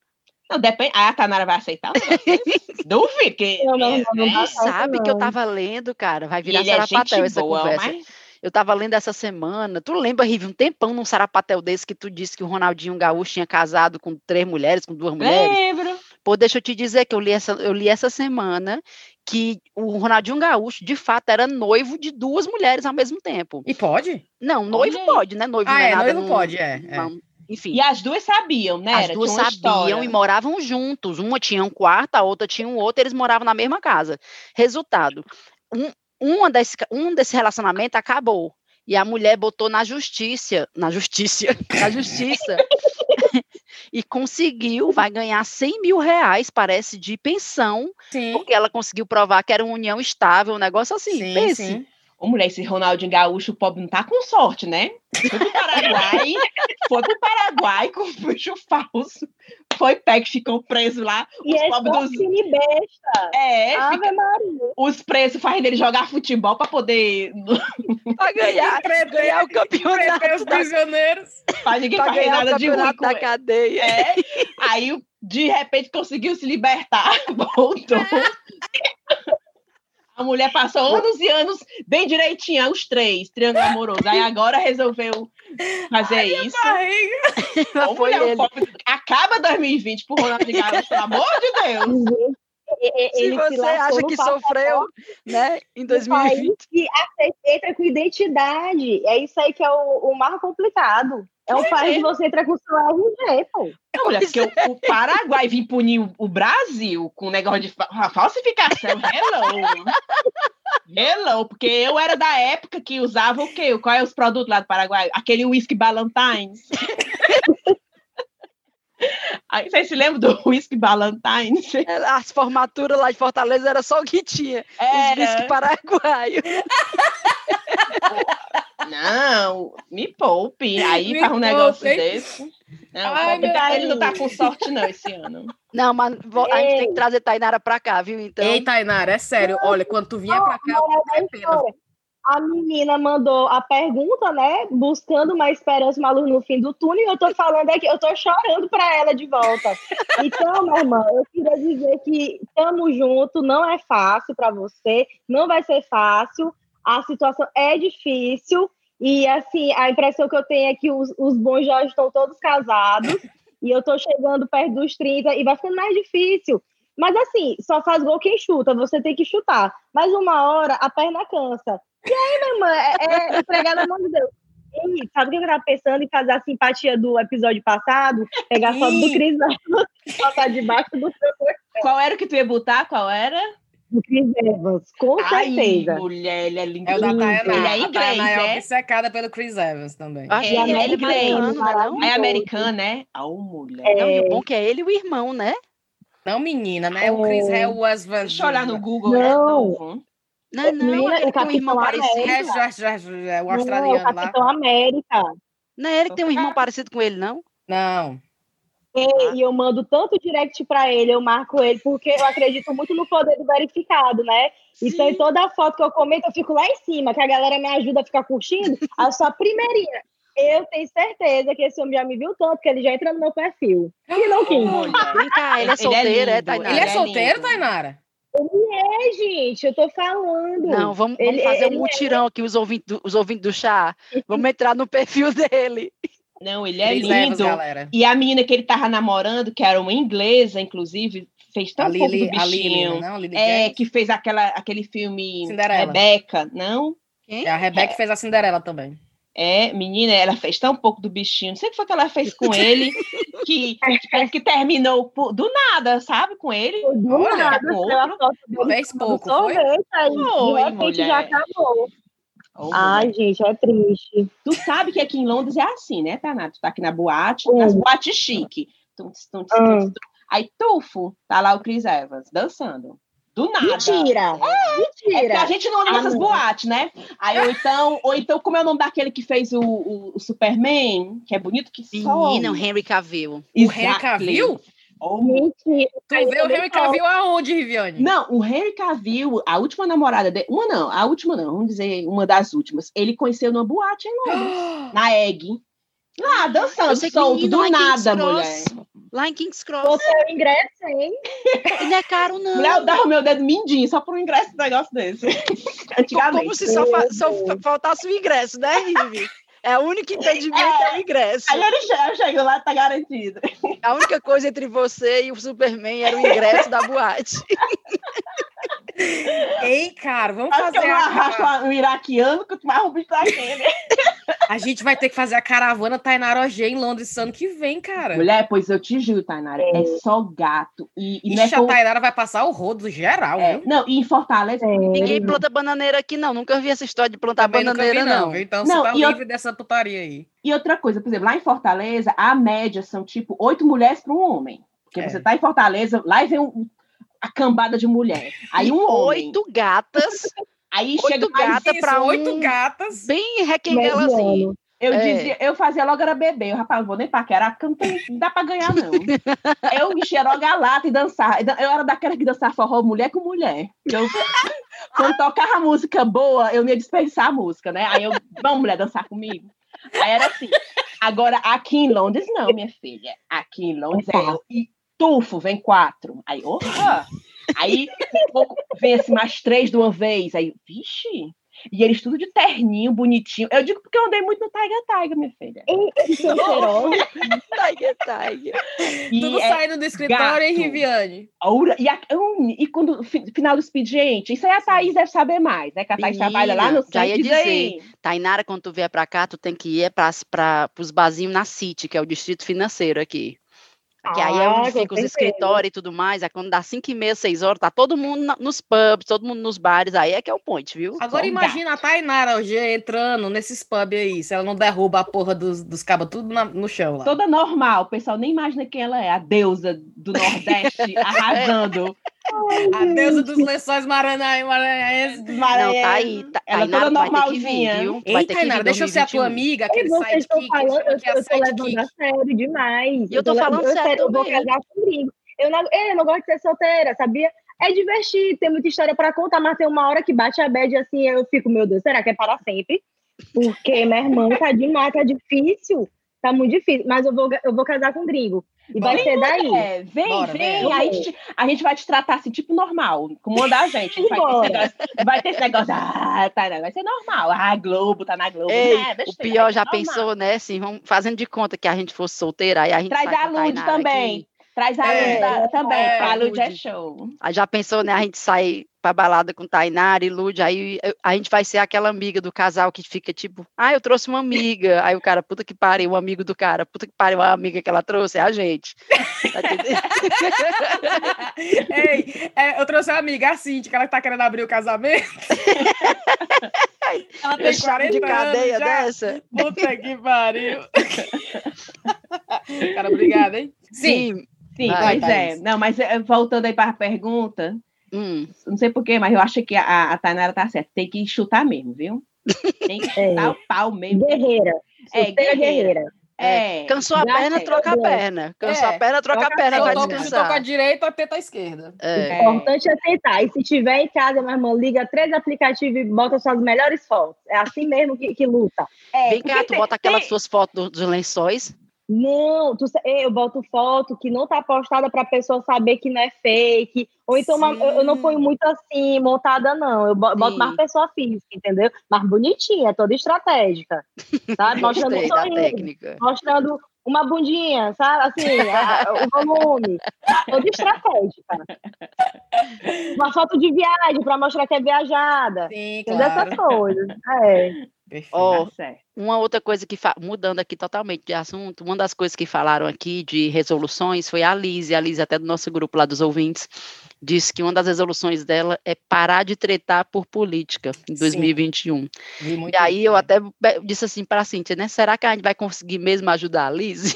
Não, depende. Ah, a Tanara vai aceitar? [laughs] Duvido que. Não, não, não, não sabe que eu tava lendo, cara. Vai virar sarapatel é essa boa, conversa. Mas... Eu estava lendo essa semana. Tu lembra, Rivi, um tempão num sarapatel desse que tu disse que o Ronaldinho Gaúcho tinha casado com três mulheres, com duas mulheres? Lembro. Pô, deixa eu te dizer que eu li essa, eu li essa semana que o Ronaldinho Gaúcho, de fato, era noivo de duas mulheres ao mesmo tempo. E pode? Não, noivo Olha pode, né? Noivo ah, não é, é nada. Noivo pode, é. é. Enfim. E as duas sabiam, né? As duas sabiam história. e moravam juntos. Uma tinha um quarto, a outra tinha um outro, eles moravam na mesma casa. Resultado, um, uma desse, um desse relacionamento acabou. E a mulher botou na justiça, na justiça, [laughs] na justiça, e conseguiu, vai ganhar 100 mil reais, parece, de pensão, sim. porque ela conseguiu provar que era uma união estável, um negócio assim. Sim, pense. Sim. Ô, mulher, esse Ronaldinho Gaúcho, o pobre não tá com sorte, né? Foi pro Paraguai, [laughs] foi pro Paraguai com bucho falso. Foi que ficou preso lá. E os pobres dos. Besta. É, fica... os presos fazendo ele jogar futebol para poder. [laughs] pra ganhar, pra ganhar o campeonato. os prisioneiros. Pra ninguém pra fazer nada de ruim. da cadeia. É. Aí, de repente, conseguiu se libertar, [laughs] voltou. A mulher passou anos e anos bem direitinha, os três, triângulo amoroso. Aí agora resolveu fazer Ai, isso. [laughs] Ô, mulher, ele. acaba 2020 por Ronaldinho Gaúcho, pelo amor de Deus. Se você acha que sofreu, né, em 2020. E entra com identidade. É isso aí que é o, o mais complicado. É o país que você entra com o seu RG, pô. Não, mulher, porque o, o, Paraguai vir punir o, o Brasil com negócio de fa falsificação. Hello! Hello! Porque eu era da época que usava o quê? Qual é os produtos lá do Paraguai? Aquele whisky Ballantines. [laughs] Aí vocês se lembram do [laughs] whisky Ballantines? [laughs] É, as formaturas lá de Fortaleza era só o que tinha. Era. Os whisky paraguaio. Não, me poupe. Aí me faz um poupe. negócio desse. Não, Ai, ele não tá com sorte, não, esse ano. Não, mas a gente tem que trazer Tainara pra cá, viu? Então... Ei, Tainara, é sério. Olha, quando tu vier pra cá, é pena. A menina mandou a pergunta, né? Buscando uma esperança, uma luz no fim do túnel, e eu tô falando aqui, eu tô chorando pra ela de volta. Então, minha irmã, eu queria dizer que estamos juntos, não é fácil para você, não vai ser fácil, a situação é difícil, e assim, a impressão que eu tenho é que os, os bons já estão todos casados, e eu tô chegando perto dos 30 e vai ficando mais difícil. Mas assim, só faz gol quem chuta, você tem que chutar. Mas uma hora a perna cansa. E aí, minha irmã, é, é entregar na mão de Deus. E sabe o que eu tava pensando em fazer a simpatia do episódio passado? Pegar a foto do Cris e botar debaixo do seu Qual era o que tu ia botar? Qual era? Do Chris Evans, com Ai, certeza. mulher, ele é lindo. É o da Tayana. Ele é inglês, a é obcecada pelo Chris Evans também. Ah, é, ele é inglês. Não, é americano, né? Ah, mulher. É. Não, e o bom que é ele e o irmão, né? Não, menina, né? É. O Chris Evans. Deixa eu olhar no Google. Não. É novo. Não, não, menina, ele tem um irmão parecido. É, já, o australiano não, o Capitão. América. Não é ele que tem um irmão parecido com ele, não? Não. E, ah. e eu mando tanto direct para ele, eu marco ele, porque eu acredito muito no poder do verificado, né? Sim. Então, em toda foto que eu comento, eu fico lá em cima, que a galera me ajuda a ficar curtindo. A sua primeirinha. Eu tenho certeza que esse homem já me viu tanto que ele já entra no meu perfil. E não quis. Vem cá, ele é solteiro, é, é Tainara? Ele é solteiro, Tainara? Ele é, gente, eu tô falando. Não, vamos, vamos fazer um é. mutirão é. aqui, os ouvintes, os ouvintes do chá. [laughs] Vamos entrar no perfil dele. Não, ele é lindo. e a menina que ele tava namorando, que era uma inglesa, inclusive, fez tão a pouco do bichinho. Lily, não, Lily é, James. que fez aquela, aquele filme Cinderela. Rebeca, não? Quem? É, a Rebeca é. fez a Cinderela também. É, menina, ela fez tão pouco do bichinho. Não sei o que foi que ela fez com ele, que, [laughs] que terminou por, do nada, sabe? Com ele. Do Olha, nada, com outro. Fez pouco, foi? Aí, Oi, mulher. já acabou. Oh, Ai, gente, é triste. Tu sabe que aqui em Londres é assim, né, Tanato? Tu tá aqui na boate, hum. nas boates chique. Tum, tum, tum, hum. Aí, tufo, tá lá o Chris Evans dançando. Do nada. Mentira! É, Mentira! É a gente não anda nessas boates, né? Aí, ou então, ou então, como é o nome daquele que fez o, o, o Superman, que é bonito que só. Menina, o Henry Cavill. O Henry Cavill? Oh, Mentira. Tu vê o Henry Cavill aonde, Riviane? Não, o Henry Cavill, a última namorada dele, uma não, a última não, vamos dizer uma das últimas, ele conheceu numa boate em Londres, [gasps] na Egg. Lá, dançando, solto, do nada, mulher. Lá em King's Cross. Você é o ingresso, hein? E não é caro, não. Mulher, eu dava o meu dedo mindinho só por um ingresso de negócio desse. Antigamente. [laughs] Como se só, só faltasse o ingresso, né, Rivi? É o único impedimento é, é o ingresso. Aí ele chega, chega lá, tá garantido. A única coisa entre você e o Superman era o ingresso da boate. Ei, cara, vamos Acho fazer. Que eu a... um iraquiano que mais um bicho daquele. A gente vai ter que fazer a caravana Tainara OG em Londres ano que vem, cara. Mulher, pois eu te juro, Tainara, é, é só gato. E, e Ixi, é a Tainara vai passar o rodo geral, é. viu? Não, e em Fortaleza. É. Ninguém planta bananeira aqui, não. Nunca vi essa história de plantar Também bananeira, vi, não. não. Então não, você tá livre eu... dessa putaria aí. E outra coisa, por exemplo, lá em Fortaleza, a média são tipo oito mulheres para um homem. Porque é. você tá em Fortaleza, lá e vem um, a cambada de mulher. Aí um homem. Oito gatas. Aí oito chega gata para um... oito gatas. Bem requenguela assim. Eu é. dizia, eu fazia logo era beber. Eu, rapaz, não vou nem paquerar, porque não, tem, não dá pra ganhar, não. [laughs] eu enchia logo a lata e dançar. Eu era daquela que dançava forró mulher com mulher. Eu, [laughs] quando tocava música boa, eu ia dispensar a música, né? Aí eu, vamos, mulher, dançar comigo. Aí era assim. Agora, aqui em Londres, não, minha filha. Aqui em Londres é eu e tufo, vem quatro. Aí, opa! Aí, vem assim, mais três de uma vez. Aí, vixe! E eles tudo de terninho, bonitinho. Eu digo porque eu andei muito no Tiger Tiger, minha filha. Tiger Tiger. Tudo é saindo do escritório, hein, Riviane? E, a, e quando final do expediente, isso aí a Thaís deve saber mais, né? Que a Thaís Menina, trabalha lá no Já ia dizer, aí. Tainara, quando tu vier pra cá, tu tem que ir para os barzinhos na City, que é o distrito financeiro aqui. Que ah, aí é onde fica os escritórios e tudo mais. Aí quando dá 5 e meia, 6 horas, tá todo mundo nos pubs, todo mundo nos bares. Aí é que é o point, viu? Agora imagina a Tainara hoje entrando nesses pubs aí, se ela não derruba a porra dos, dos cabos tudo na, no chão lá. Toda normal, o pessoal nem imagina quem ela é, a deusa do Nordeste [laughs] arrasando. A deusa dos lençóis maranhenses. [laughs] Não, tá aí. Tá, ela toda normalzinha. Vir, viu? Ei, Tainara, deixa eu ser a tua amiga, aquele sidekick. Falando, eu, eu tô levando a sério demais. E eu tô, falando sério Eu vou casar comigo. Eu não, eu não gosto de ser solteira, sabia? É divertido, tem muita história para contar, mas tem uma hora que bate a bad assim, eu fico, meu Deus, será que é para sempre? Porque, minha irmã, tá demais, tá difícil. Tá muito difícil, mas eu vou, eu vou casar com um gringo. E vai ser daí. É, vem, Bora, vem. vem. Aí a gente, a gente vai te tratar assim, tipo normal, como da gente. Vai ter, negócio, vai ter esse negócio, ah, tá, vai ser normal. Ah, Globo, tá na Globo. Ei, é, o pior já pensou, né? Assim, vamos fazendo de conta que a gente fosse solteira, aí a gente Traz a Lud também. Aqui. Traz a é, Lud também, é, a Lud é show. Aí já pensou, né? A gente sai pra balada com Tainara e Lud, aí a gente vai ser aquela amiga do casal que fica tipo, ah, eu trouxe uma amiga. Aí o cara, puta que pariu, o amigo do cara, puta que pariu, a amiga que ela trouxe é a gente. Tá [laughs] Ei, é, eu trouxe uma amiga, a Cintia, que ela tá querendo abrir o casamento. [laughs] ela tem 40 de cadeia anos dessa? Puta que pariu. [laughs] cara, obrigada, hein? Sim. Sim, vai, pois é. Não, mas eh, voltando aí para a pergunta, Hum. Não sei porquê, mas eu acho que a, a Tainara tá certa. Tem que chutar mesmo, viu? Tem que [laughs] chutar é. o pau mesmo. Guerreira. É, guerreira. guerreira. É. Cansou a perna, troca a perna. Cansou é. a perna, troca, troca a perna, vai descansar. Toca a direita, tenta a esquerda. É. O importante é tentar. E se tiver em casa, minha irmã, liga três aplicativos e bota suas melhores fotos. É assim mesmo que, que luta. É, Vem cá, tu tem, bota aquelas tem... suas fotos dos lençóis. Não, tu, eu boto foto que não tá postada para a pessoa saber que não é fake. Ou então uma, eu, não ponho muito assim, montada, não. Eu boto Sim. mais pessoa física, entendeu? Mais bonitinha, toda estratégica. Sabe? [laughs] Mostrando um sorriso, mostrando uma bundinha, sabe? Assim, a, o volume. Toda estratégica. Uma foto de viagem para mostrar que é viajada. Sim, claro. Essas coisas. É. Oh, uma outra coisa que, mudando aqui totalmente de assunto, uma das coisas que falaram aqui de resoluções foi a Lise, a Lise até do nosso grupo lá dos ouvintes, disse que uma das resoluções dela é parar de tretar por política em 2021. Sim, e aí eu até disse assim para a Cíntia, né, será que a gente vai conseguir mesmo ajudar a Lise?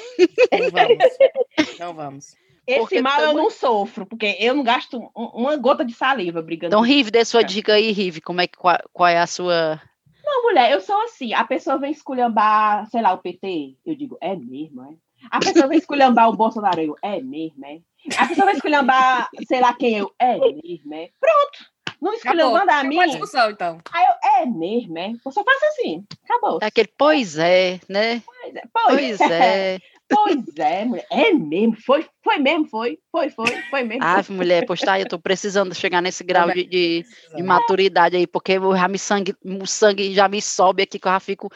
Não vamos, não vamos. Esse porque mal eu não sofro, porque eu não gasto uma gota de saliva brigando. Então, Rive, dê sua dica aí, Rive, como é que, qual, qual é a sua não, mulher, eu sou assim. A pessoa vem esculhambar, sei lá, o PT. Eu digo, é mesmo, é? A pessoa vem esculhambar o Bolsonaro. Eu, é mesmo, é? A pessoa vem esculhambar, sei lá quem eu. É mesmo, é? Pronto. Não esculhambando a mim. discussão, então. Aí eu, é mesmo, é? Eu só faço assim. Acabou. É aquele, pois é, né? Pois é. Pois, pois é. é. Pois é, mulher. É mesmo. Foi, foi mesmo, foi. Foi, foi, foi mesmo. Ah, mulher, pois tá, eu tô precisando chegar nesse grau de, de, de maturidade aí, porque o, já me sangue, o sangue já me sobe aqui, que eu já fico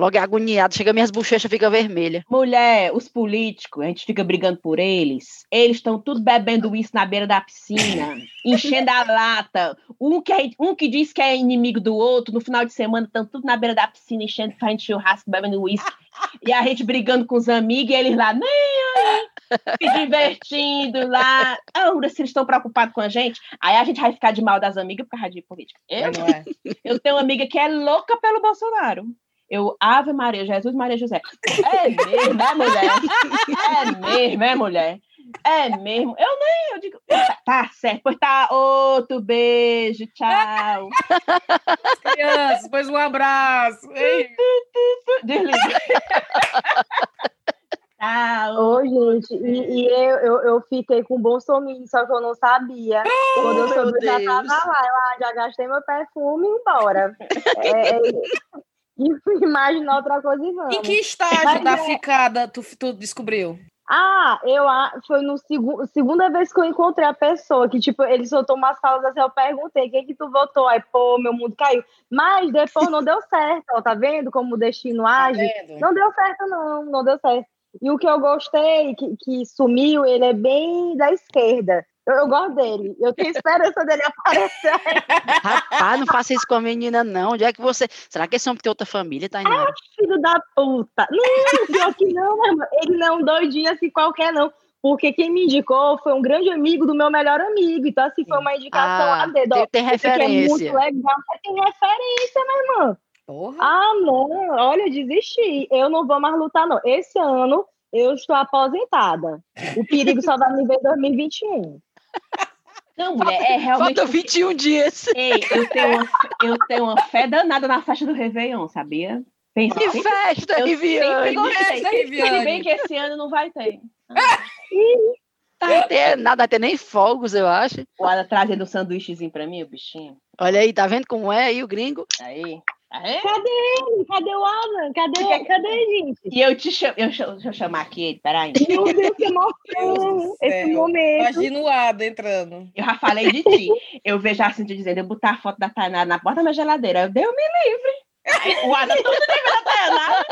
logo agoniado, chega minhas bochechas fica vermelha. Mulher, os políticos, a gente fica brigando por eles. Eles estão tudo bebendo isso na beira da piscina, [laughs] enchendo a lata. Um que, é, um que diz que é inimigo do outro, no final de semana estão tudo na beira da piscina, enchendo, fazendo churrasco, bebendo uísque. e a gente brigando com os amigos, e eles lá, nem se divertindo lá. Ah, se eles estão preocupados com a gente, aí a gente vai ficar de mal das amigas por causa de política. Eu, é. eu tenho uma amiga que é louca pelo Bolsonaro. Eu, Ave Maria, Jesus Maria José. É mesmo, é mulher? É mesmo, é mulher? É mesmo? Eu nem, eu digo, tá, tá certo, pois tá, outro beijo, tchau. Crianças, pois um abraço. Desliga. Tchau. Ô, gente, e, e eu, eu, eu, fiquei com Bolsonaro, só que eu não sabia. Oh, Quando eu soube, eu já tava lá, eu ah, já gastei meu perfume e embora. É, é [laughs] imaginar outra coisa e vamos. Em que estágio Mas da é... ficada tu, tu descobriu? Ah, eu foi no segundo segunda vez que eu encontrei a pessoa, que tipo, ele soltou umas falas assim, eu perguntei, quem que tu votou? Aí, pô, meu mundo caiu. Mas depois não deu certo, ó, tá vendo como o destino tá age? Tá não deu certo, não, não deu certo. E o que eu gostei, que, que sumiu, ele é bem da esquerda. Eu, eu, gosto dele. Eu tenho esperança dele aparecer. [laughs] Rapaz, não faça isso com a menina, não. Onde é que você. Será que esse homem tem outra família, Tainara? Ah, filho da puta. Não, pior que não, meu irmão. Ele não é um doidinho assim qualquer, não. Porque quem me indicou foi um grande amigo do meu melhor amigo. Então, assim, foi uma indicação ah, a dedo. Tem, tem referência. É muito legal, tem referência, meu irmão. Porra. Ah, não. Olha, eu desisti. Eu não vou mais lutar, não. Esse ano eu estou aposentada. O perigo só vai me ver em 2021. Não, mulher, é realmente. Falta 21 dias. Ei, eu tenho, uma, eu tenho uma fé danada na festa do Réveillon, sabia? Pensa, que sempre, festa, Riviane! Se bem que esse ano não vai ter. Tá ter, nada, até nem fogos, eu acho. O Ada trazendo um sanduíchezinho pra mim, o bichinho. Olha aí, tá vendo como é aí o gringo? Aí. É? Cadê ele? Cadê o Alan? Cadê, Porque... cadê gente? E eu te chamo, eu, deixa eu chamar aqui ele, peraí. Meu Deus, que emoção! Esse momento. Imagina o Ada entrando. Eu já falei de ti. Eu vejo assim te dizendo, eu botar a foto da Tainara na porta da minha geladeira. Eu, Deus me livre. O Ada todo nível da Tainara.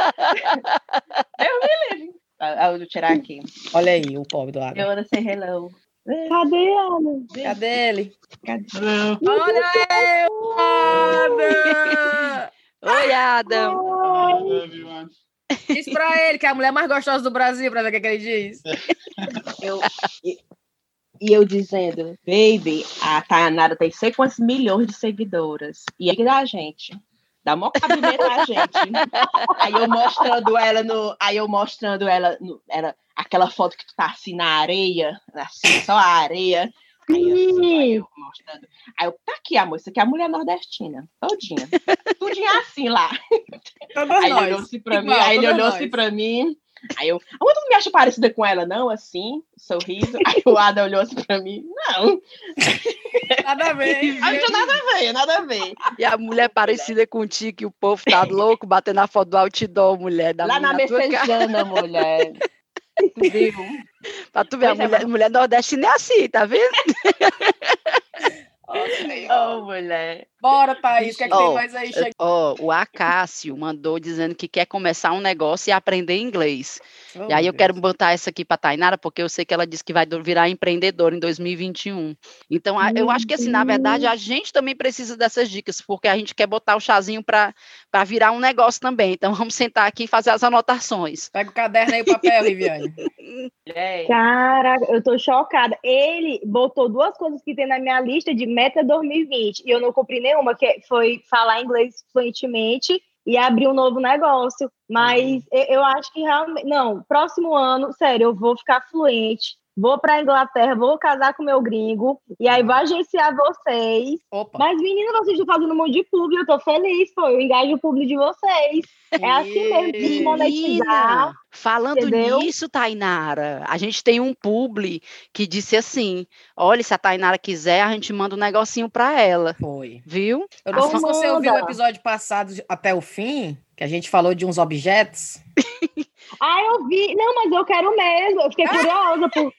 Deus me livre. Eu vou tirar aqui. Olha aí o pobre do Ada. Eu ando sem hello. Cadê Ana? Cadê ele? Cadê? Olha aí, Ada! Oi, Adam. Diz pra ele que é a mulher mais gostosa do Brasil, pra ver o que, ele diz. Eu, e, e eu dizendo, baby, a Tayanara tem sei quantos milhões de seguidoras. E aí que dá a gente. Dá mó cabimento a gente. [laughs] aí eu mostrando ela no. Aí eu mostrando ela no. Era aquela foto que tu tá assim na areia, assim, só a areia. Aí, assim, aí eu mostrando. Aí eu, tá aqui, amor, isso aqui é a mulher nordestina, todinha. Tudinha assim lá. Todas aí ele olhou assim pra Igual, mim, aí ele olhou assim pra mim. Aí eu, amor, tu não me acha parecida com ela, não? Assim, sorriso. Aí o Ada olhou assim pra mim, não. Nada a ver. Aí não nada a ver, nada a ver. E a mulher parecida contigo, que o povo tá [laughs] louco, batendo a foto do outdoor, mulher. Da Lá na Messejana, mulher. Viu? pra tu ver, a mulher, mulher nordestina é assim, tá vendo? [laughs] oh, mulher. Bora, Thaís, o que, é que oh, tem mais aí? Oh, o Acácio mandou dizendo que quer começar um negócio e aprender inglês. Oh, e aí eu Deus. quero botar essa aqui para Tainara, porque eu sei que ela disse que vai virar empreendedora em 2021. Então, eu acho que assim, na verdade, a gente também precisa dessas dicas, porque a gente quer botar o chazinho para virar um negócio também. Então, vamos sentar aqui e fazer as anotações. Pega o caderno aí e o papel, Viviane. [laughs] Cara, eu tô chocada. Ele botou duas coisas que tem na minha lista de meta 2020 e eu não cumpri nenhuma, que foi falar inglês fluentemente e abrir um novo negócio. Mas uhum. eu, eu, acho que realmente. Não, próximo ano, sério, eu vou ficar fluente. Vou para Inglaterra, vou casar com meu gringo e aí vou agenciar vocês. Opa. Mas, menina, vocês estão fazendo um monte de publi, eu tô feliz, pô. Eu engajo o publi de vocês. É assim mesmo, de monetizar. Falando Entendeu? nisso, Tainara, a gente tem um publi que disse assim: olha, se a Tainara quiser, a gente manda um negocinho para ela. Foi. Viu? Eu não sei se você ouviu o episódio passado até o fim, que a gente falou de uns objetos. [laughs] Ah, eu vi. Não, mas eu quero mesmo. Eu fiquei curiosa, porque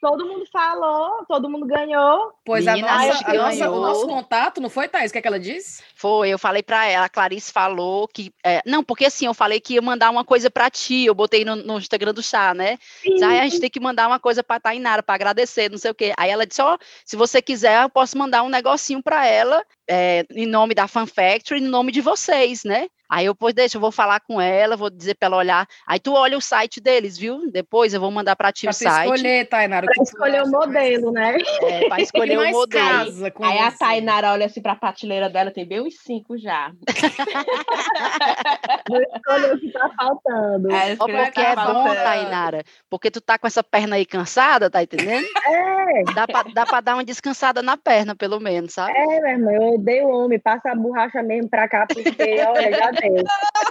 todo mundo falou, todo mundo ganhou. Pois Menina, a nossa, a nossa, o nosso contato, não foi, Thais? O que, é que ela disse? Foi, eu falei para ela, a Clarice falou que. É, não, porque assim, eu falei que ia mandar uma coisa para ti, eu botei no, no, Instagram do chá, né? Sim. Aí a gente tem que mandar uma coisa pra Tainara, para agradecer, não sei o quê. Aí ela disse: Ó, oh, se você quiser, eu posso mandar um negocinho para ela, é, em nome da Fan Factory, em nome de vocês, né? Aí eu, pois deixa, eu vou falar com ela, vou dizer para ela olhar. Aí tu olha o site deles, viu? Depois eu vou mandar para ti pra o site. escolher, Tainara. Para escolher o modelo, né? É, para escolher o modelo. Aí a Tainara olha assim para a prateleira dela, tem bem uns cinco já. [laughs] vou escolher o que tá faltando. É, porque tá é faltando. bom, Tainara. Porque tu tá com essa perna aí cansada, tá entendendo? É. Dá para dá pra dar uma descansada na perna, pelo menos, sabe? É, meu irmão, eu odeio homem, passa a borracha mesmo para cá, porque, olha, já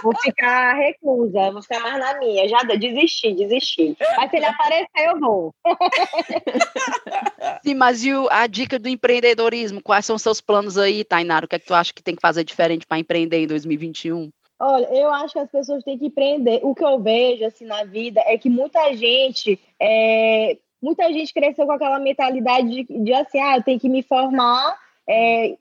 Vou ficar reclusa, vou ficar mais na minha. Já desisti, desisti. Mas se ele aparecer, eu vou. [laughs] [laughs] Sim, mas e a dica do empreendedorismo? Quais são os seus planos aí, Tainara? O que é que tu acha que tem que fazer diferente para empreender em 2021? Olha, eu acho que as pessoas têm que empreender. O que eu vejo assim na vida é que muita gente é, muita gente cresceu com aquela mentalidade de, de assim, ah, eu tenho que me formar, é,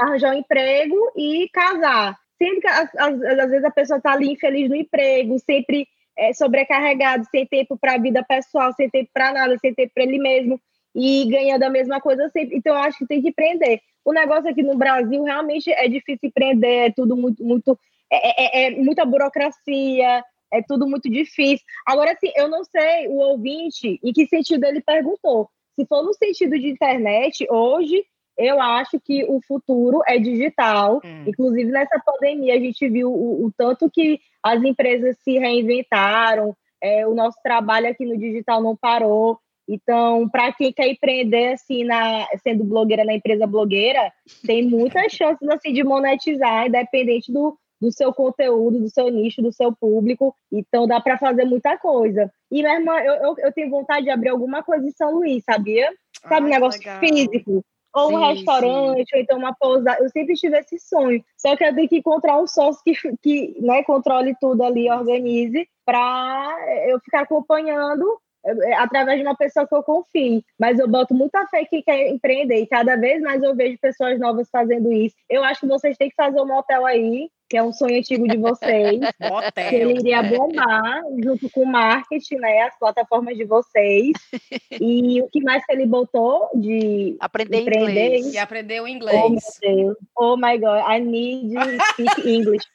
arranjar um emprego e casar sempre que às, às, às vezes a pessoa está ali infeliz no emprego, sempre é, sobrecarregado, sem tempo para a vida pessoal, sem tempo para nada, sem tempo para ele mesmo e ganhando a mesma coisa sempre. Então eu acho que tem que empreender. O negócio aqui no Brasil realmente é difícil empreender, é tudo muito, muito é, é, é muita burocracia, é tudo muito difícil. Agora, assim, eu não sei o ouvinte em que sentido ele perguntou. Se for no sentido de internet, hoje eu acho que o futuro é digital. Hum. Inclusive, nessa pandemia, a gente viu o, o tanto que as empresas se reinventaram, é, o nosso trabalho aqui no digital não parou. Então, para quem quer empreender assim, na, sendo blogueira na empresa blogueira, tem muitas [laughs] chances assim, de monetizar, independente do, do seu conteúdo, do seu nicho, do seu público. Então, dá para fazer muita coisa. E, minha irmã, eu, eu, eu, tenho vontade de abrir alguma coisa em São Luís, sabia? Sabe, um negócio legal. físico ou um restaurante, sim. ou então uma pousada. Eu sempre tive esse sonho. Só que eu tenho que encontrar um sócio que, que né, controle tudo ali, organize, para eu ficar acompanhando é, através de uma pessoa que eu confie. Mas eu boto muita fé que quer empreender e cada vez mais eu vejo pessoas novas fazendo isso. Eu acho que vocês têm que fazer um motel aí, que é um sonho antigo de vocês. [laughs] Motel. Que ele iria bombar junto com o marketing, né? As plataformas de vocês. E o que mais que ele botou de aprender inglês. E aprendeu inglês. Oh, meu Deus. Oh my God, I need to speak [laughs] English.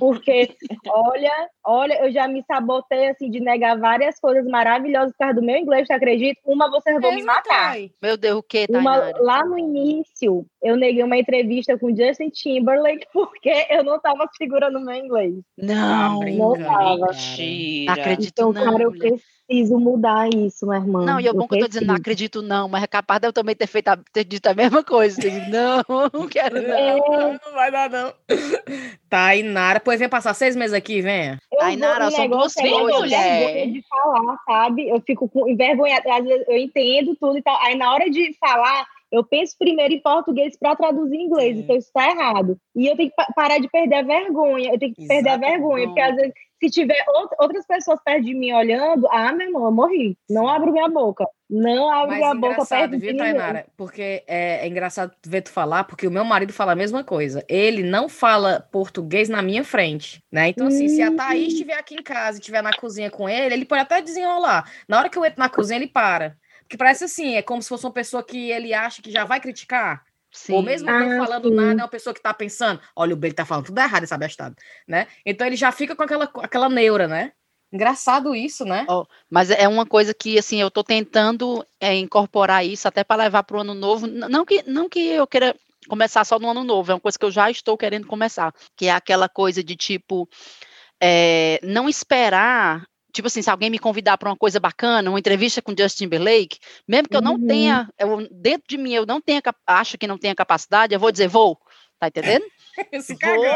Porque, olha, olha, eu já me sabotei assim de negar várias coisas maravilhosas por causa do meu inglês, tu acredita? Uma, vocês vão me matar. Meu Deus, o que, Uma, Lá no início, eu neguei uma entrevista com Justin Timberlake porque eu não estava segurando meu inglês. Não, não tava. Mentira. Acredito então, não. Cara, eu preciso mudar isso, minha irmã. Não, e é bom que eu tô dizendo, não acredito não, mas é capaz de eu também ter feito a, ter dito a mesma coisa. Digo, [laughs] não, não quero não. É... Não vai dar não. Tainara, pois vem passar seis meses aqui, venha. Tainara, são duas coisas. Eu de falar, sabe? Eu fico com envergonhada, às vezes eu entendo tudo e tal. Aí na hora de falar, eu penso primeiro em português para traduzir em inglês, então isso está errado. E eu tenho que parar de perder a vergonha, eu tenho que Exato. perder a vergonha, porque às vezes se tiver outras pessoas perto de mim olhando, ah, meu irmão, eu morri. Não abro minha boca. Não abro minha boca perto viu, de Tainara? Porque é, é, engraçado ver tu falar, porque o meu marido fala a mesma coisa. Ele não fala português na minha frente, né? Então, assim, hum. se a. Thaís estiver aqui em casa e estiver na cozinha com ele, ele pode até desenrolar. Na hora que eu entro na cozinha, ele para. Porque parece assim, é como se fosse uma pessoa que ele acha que já vai criticar. Sim. Ou mesmo ah, não falando sim. nada, é uma pessoa que está pensando, olha, o Bale tá falando tudo errado, esse abestado, né? Então ele já fica com aquela, aquela neura, né? Engraçado isso, né? Oh, mas é uma coisa que, assim, eu estou tentando é, incorporar isso até para levar para o ano novo. Não que, não que eu queira começar só no ano novo, é uma coisa que eu já estou querendo começar, que é aquela coisa de tipo. É, não esperar tipo assim, se alguém me convidar para uma coisa bacana, uma entrevista com Justin Timberlake, mesmo que eu não uhum. tenha, eu, dentro de mim eu não tenha, acho que não tenha capacidade, eu vou dizer, vou, tá entendendo? [laughs]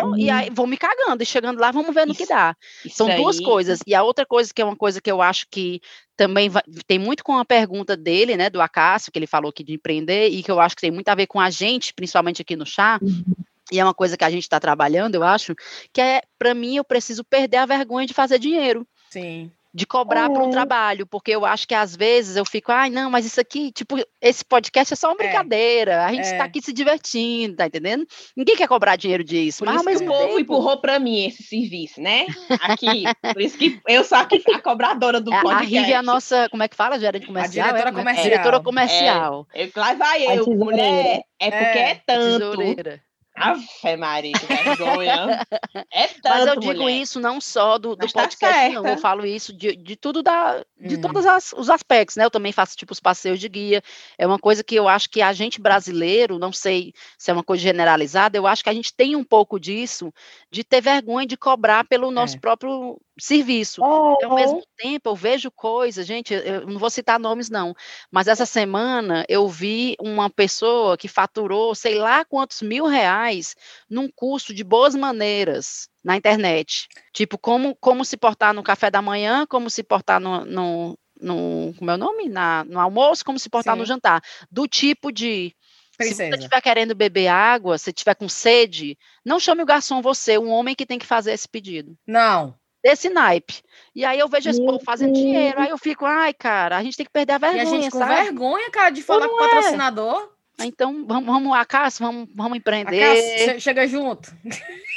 vou, e aí vou me cagando, e chegando lá, vamos ver no que dá. São duas coisas. E a outra coisa que é uma coisa que eu acho que também vai, tem muito com a pergunta dele, né, do Acácio, que ele falou aqui de empreender, e que eu acho que tem muito a ver com a gente, principalmente aqui no chá. Uhum. E é uma coisa que a gente está trabalhando, eu acho, que é, para mim, eu preciso perder a vergonha de fazer dinheiro. Sim de cobrar uhum. por um trabalho, porque eu acho que às vezes eu fico, ai, não, mas isso aqui, tipo, esse podcast é só uma é. brincadeira, é. a gente está é. aqui se divertindo, tá entendendo? Ninguém quer cobrar dinheiro disso. Por mas isso que o povo empurrou para mim esse serviço, né? Aqui, por isso que eu sou aqui a cobradora do podcast. A Rive é a nossa, como é que fala, gerente comercial? A diretora é, comercial. Diretora comercial. É, lá vai eu, mulher, é porque é, tanto. Tesoureira. Ave Maria, que vergonha. É tanto, [laughs] Mas eu digo mulher. isso não só do, do tá podcast, não. Eu falo isso de, de tudo da, de hum. todos as, os aspectos, né? Eu também faço, tipo, os passeios de guia. É uma coisa que eu acho que a gente brasileiro, não sei se é uma coisa generalizada, eu acho que a gente tem um pouco disso, de ter vergonha de cobrar pelo nosso é. próprio serviço. É. Ao mesmo tempo, eu vejo coisas, gente, eu não vou citar nomes, não, mas essa semana eu vi uma pessoa que faturou sei lá quantos mil reais num curso de boas maneiras na internet. Tipo, como, como se portar no café da manhã, como se portar no, no, no como é o nome? Na, no almoço, como se portar Sim. no jantar. Do tipo de Princesa. Se você estiver querendo beber água, se estiver com sede, não chame o garçom você, um homem que tem que fazer esse pedido. Não desse naipe. E aí eu vejo esse povo fazendo dinheiro, aí eu fico, ai, cara, a gente tem que perder a vergonha. E a gente com sabe? vergonha, cara, de falar com o é. patrocinador. Então, vamos, vamos Acácio, vamos, vamos empreender. Acácio, chega junto.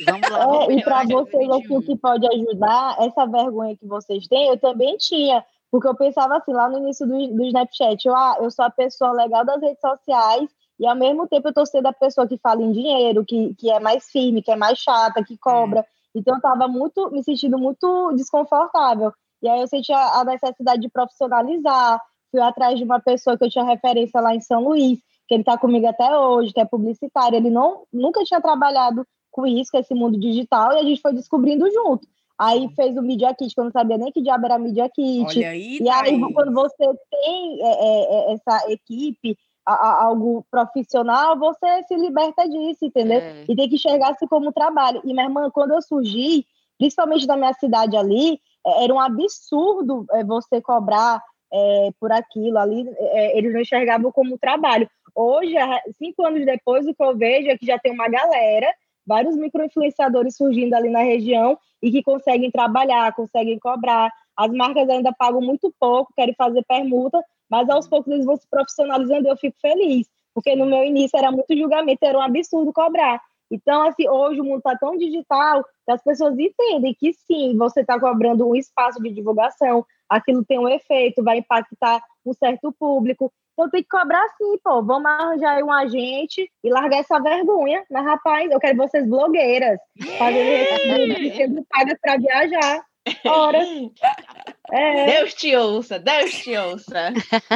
Vamos lá, vamos é, e para vocês, assim, o que pode ajudar, essa vergonha que vocês têm, eu também tinha. Porque eu pensava assim, lá no início do, do Snapchat, eu, ah, eu sou a pessoa legal das redes sociais, e ao mesmo tempo eu tô sendo a pessoa que fala em dinheiro, que, que é mais firme, que é mais chata, que cobra. É. Então eu estava muito, me sentindo muito desconfortável. E aí eu senti a, a, necessidade de profissionalizar. Fui atrás de uma pessoa que eu tinha referência lá em São Luís, que ele está comigo até hoje, que é publicitário. Ele não, nunca tinha trabalhado com isso, com esse mundo digital, e a gente foi descobrindo junto. Aí fez o Media Kit, que eu não sabia nem que diabo era Media Kit. Olha aí, e aí, quando você tem é, é, é essa equipe a, a, algo profissional, você se liberta disso, entendeu? É. E tem que enxergar-se como trabalho. E, minha irmã, quando eu surgi, principalmente da minha cidade ali, é, era um absurdo é, você cobrar é, por aquilo ali, é, eles não enxergavam como trabalho. Hoje, cinco anos depois, o que eu vejo é que já tem uma galera, vários microinfluenciadores surgindo ali na região e que conseguem trabalhar, conseguem cobrar. As marcas ainda pagam muito pouco, querem fazer permuta, mas aos poucos eles vão se profissionalizando e eu fico feliz, porque no meu início era muito julgamento, era um absurdo cobrar. Então, assim, hoje o mundo está tão digital que as pessoas entendem que sim, você está cobrando um espaço de divulgação, aquilo tem um efeito, vai impactar um certo público. Então tem que cobrar sim, pô. Vamos arranjar aí um agente e largar essa vergonha. Mas, rapaz, eu quero vocês blogueiras, fazendo sendo pagas para viajar. Ora. [laughs] É. Deus te ouça, Deus te ouça.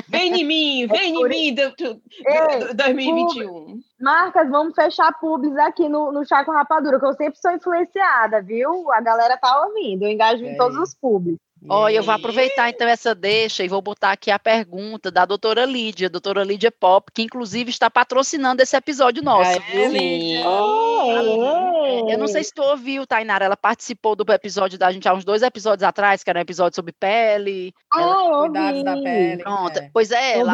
Vem em mim, [laughs] vem em mim do, do, do 2021. Marcas, vamos fechar pubs aqui no, no Chá com Rapadura, que eu sempre sou influenciada, viu? A galera tá ouvindo, eu engajo é. em todos os pubs. Olha, eu vou aproveitar então essa deixa e vou botar aqui a pergunta da doutora Lídia, doutora Lídia Pop, que inclusive está patrocinando esse episódio nosso. É, Lídia. Eu não sei se tu ouviu, Tainara, ela participou do episódio da gente há uns dois episódios atrás, que era um episódio sobre pele. Ah, ela... Cuidados da pele. Pronto. É. Pois é, ela.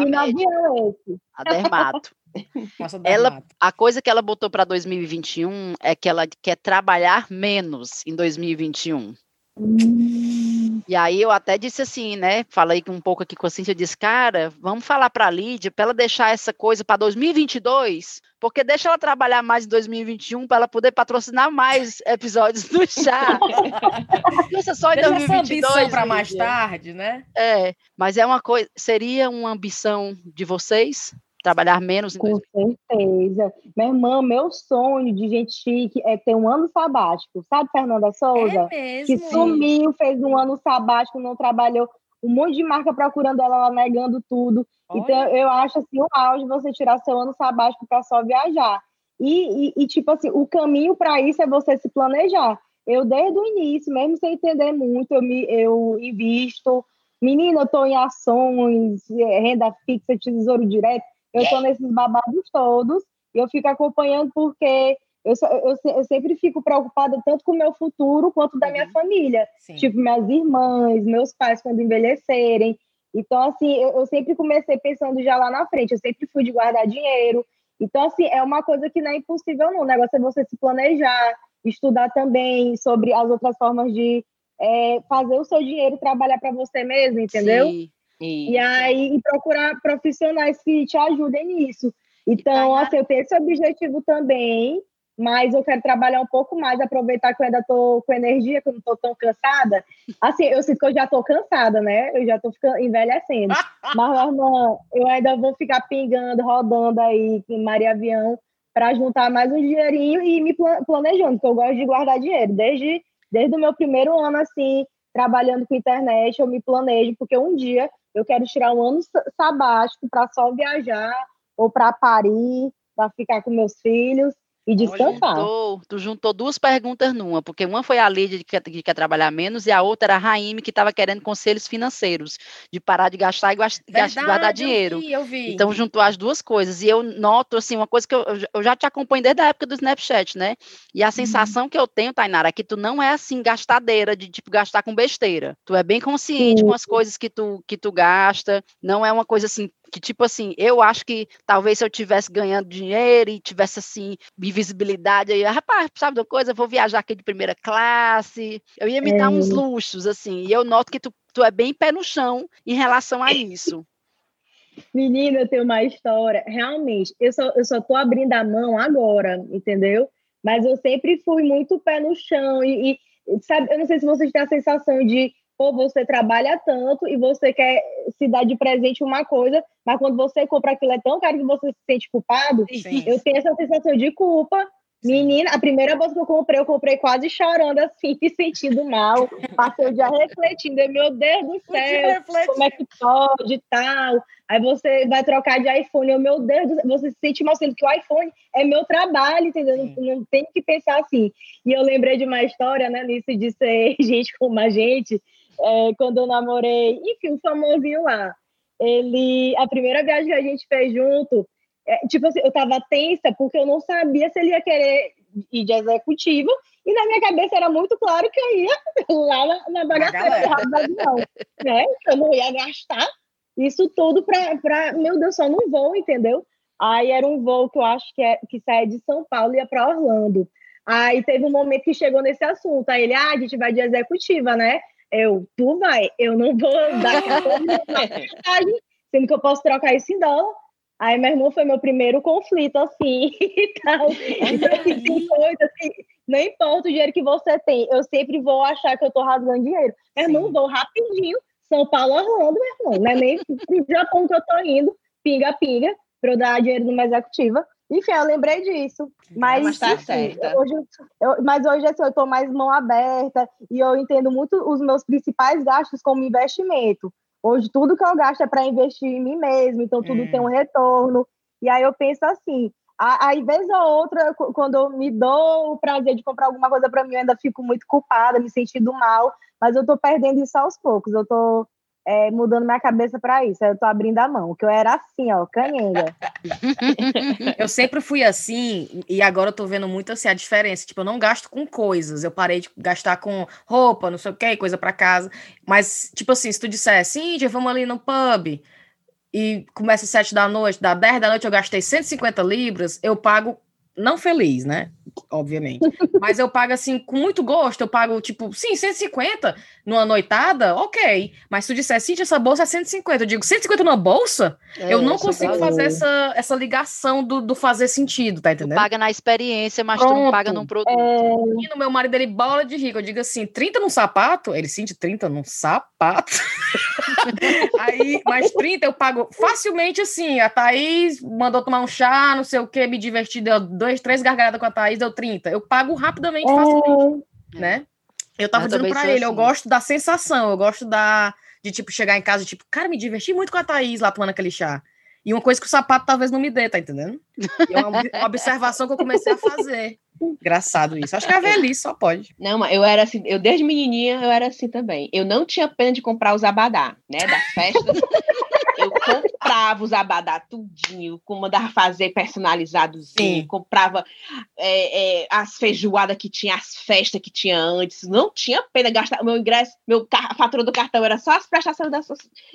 A dermato. [laughs] Nossa, ela, a coisa que ela botou para 2021 é que ela quer trabalhar menos em 2021. Hum. E aí eu até disse assim, né? Falei um pouco aqui com a Cintia, eu disse, cara, vamos falar para a Lídia para ela deixar essa coisa para 2022, porque deixa ela trabalhar mais em 2021 para ela poder patrocinar mais episódios do chá. [laughs] Isso só em deixa 2022 para mais tarde, né? É, mas é uma coisa, seria uma ambição de vocês trabalhar menos. Com certeza. Minha irmã, meu sonho de gente chique é ter um ano sabático. Sabe, Fernanda Souza? É mesmo? Que sumiu, fez um ano sabático, não trabalhou. Um monte de marca procurando ela, ela negando tudo. Olha. Então, eu acho assim, o auge você tirar seu ano sabático para só viajar. E, e, e, tipo assim, o caminho para isso é você se planejar. Eu, desde o início, mesmo sem entender muito, eu, me, eu invisto. Menina, eu estou em ações, é, renda fixa, tesouro direto eu estou nesses babados todos e eu fico acompanhando porque eu, eu, eu, sempre fico preocupada tanto com o meu futuro quanto da minha uhum. família. Sim. Tipo, minhas irmãs, meus pais quando envelhecerem. Então, assim, eu, eu, sempre comecei pensando já lá na frente. Eu sempre fui de guardar dinheiro. Então, assim, é uma coisa que não é impossível, não. O negócio é você se planejar, estudar também sobre as outras formas de é, fazer o seu dinheiro trabalhar para você mesmo, entendeu? Sim. E aí e procurar profissionais que te ajudem nisso. Então, assim, eu tenho esse objetivo também, mas eu quero trabalhar um pouco mais, aproveitar que eu ainda estou com energia, que eu não estou tão cansada. Assim, eu sinto que eu já estou cansada, né? Eu já estou ficando envelhecendo. [laughs] mas, irmã, eu ainda vou ficar pingando, rodando aí com Maria Avião para juntar mais um dinheirinho e me planejando, porque eu gosto de guardar dinheiro. Desde, desde o meu primeiro ano, assim, trabalhando com internet, eu me planejo, porque um dia eu quero tirar um ano sabático para só viajar ou para Paris, para ficar com meus filhos e descansar. Juntou, tu juntou duas perguntas numa, porque uma foi a Lídia que quer, que quer trabalhar menos e a outra era a Raime que estava querendo conselhos financeiros, de parar de gastar e Verdade, guardar dinheiro. Eu vi, eu vi. Então juntou as duas coisas. E eu noto, assim, uma coisa que eu, eu já te acompanho desde a época do Snapchat, né? E a uhum. sensação que eu tenho, Tainara, é que tu não é assim gastadeira, de tipo gastar com besteira. Tu é bem consciente Sim. com as coisas que tu, que tu gasta, não é uma coisa assim que tipo assim, eu acho que talvez se eu tivesse ganhando dinheiro e tivesse assim visibilidade aí, rapaz, sabe de uma coisa, eu vou viajar aqui de primeira classe, eu ia me é. dar uns é. luxos assim. E eu noto que tu, tu é bem pé no chão em relação a isso. Menina, eu tenho uma história. Realmente, eu só, eu só tô abrindo a mão agora, entendeu? Mas eu sempre fui muito pé no chão. E, e sabe, eu não sei se vocês têm a sensação de ou você trabalha tanto e você quer se dar de presente uma coisa, mas quando você compra aquilo é tão caro que você se sente culpado. Sim. Eu tenho essa sensação de culpa. Sim. Menina, a primeira bolsa que eu comprei, eu comprei quase chorando assim, [laughs] me sentindo mal. Passei o dia refletindo, meu Deus do céu, como é que pode e tal. Aí você vai trocar de iPhone, eu, meu Deus, você se sente mal sendo que o iPhone é meu trabalho, entendeu? Não, não, tem que pensar assim. E eu lembrei de uma história, né, nisso de ser [laughs] gente como a gente, é, quando eu namorei, enfim, o famosinho lá. Ele, a primeira viagem que a gente fez junto, é, tipo assim, eu tava tensa porque eu não sabia se ele ia querer ir de executivo, e na minha cabeça era muito claro que eu ia [laughs] lá na, na bagaceira do avião, né? Eu não ia gastar isso tudo para, meu Deus, só não vou, entendeu? Aí era um voo que eu acho que, é, que sai de São Paulo e ia para Orlando. Aí teve um momento que chegou nesse assunto. Aí ele, ah, a gente vai de executiva, né? Eu, tu vai, eu não vou dar mensagem, [laughs] sendo que eu posso trocar isso em dólar. Aí meu irmão foi meu primeiro conflito, assim, [laughs] e tal. Então, assim, [laughs] tem coisa assim, não importa o dinheiro que você tem, eu sempre vou achar que eu tô rasgando dinheiro. Meu irmão, vou rapidinho, São Paulo, Orlando, meu irmão, não é nem pro Japão que eu tô indo, pinga-pinga, para eu dar dinheiro numa executiva. Enfim, eu lembrei disso. Mas, mas tá certa. Hoje, eu, mas hoje assim, eu estou mais mão aberta e eu entendo muito os meus principais gastos como investimento. Hoje, tudo que eu gasto é para investir em mim mesmo, então tudo hum. tem um retorno. E aí eu penso assim, Aí, vez ou outra, quando eu me dou o prazer de comprar alguma coisa para mim, eu ainda fico muito culpada, me sentindo mal, mas eu tô perdendo isso aos poucos. Eu tô é, mudando minha cabeça para isso. Eu tô abrindo a mão, que eu era assim, ó, canhenga. [laughs] eu sempre fui assim, e agora eu tô vendo muito assim a diferença. Tipo, eu não gasto com coisas. Eu parei de gastar com roupa, não sei o que, coisa para casa. Mas, tipo assim, se tu disser, Cíntia, vamos ali no pub, e começa às sete da noite, dá dez da noite, eu gastei 150 libras, eu pago não feliz, né? Obviamente. [laughs] Mas eu pago assim, com muito gosto. Eu pago, tipo, sim, 150 numa noitada, ok. Mas se tu disser, sim, essa bolsa é 150, eu digo, 150 numa bolsa? É, eu não consigo fazer essa, essa ligação do, do fazer sentido, tá entendendo? Tu paga na experiência, mas Pronto. tu não paga num produto. É... E no meu marido, ele bola de rico. Eu digo assim, 30 num sapato? Ele, sim, 30 num sapato. [laughs] Aí, mais 30 eu pago facilmente assim. A Thaís mandou tomar um chá, não sei o que, me diverti, deu dois, três gargalhadas com a Thaís, deu 30. Eu pago rapidamente, é. facilmente, né? Eu tava eu dizendo pra ele, assim. eu gosto da sensação, eu gosto da de tipo chegar em casa, tipo, cara, me diverti muito com a Thaís lá tomando aquele chá. E uma coisa que o sapato talvez não me dê, tá entendendo? é uma, uma observação que eu comecei a fazer. Engraçado isso. Acho que a velhice só pode. Não, mas eu era assim, eu desde menininha eu era assim também. Eu não tinha pena de comprar os abadá, né, das festas. Eu comprava os abadá tudinho, mandava fazer personalizadozinho, Sim. comprava é, é, as feijoadas que tinha, as festas que tinha antes. Não tinha pena gastar. O meu ingresso, meu a fatura do cartão era só as prestações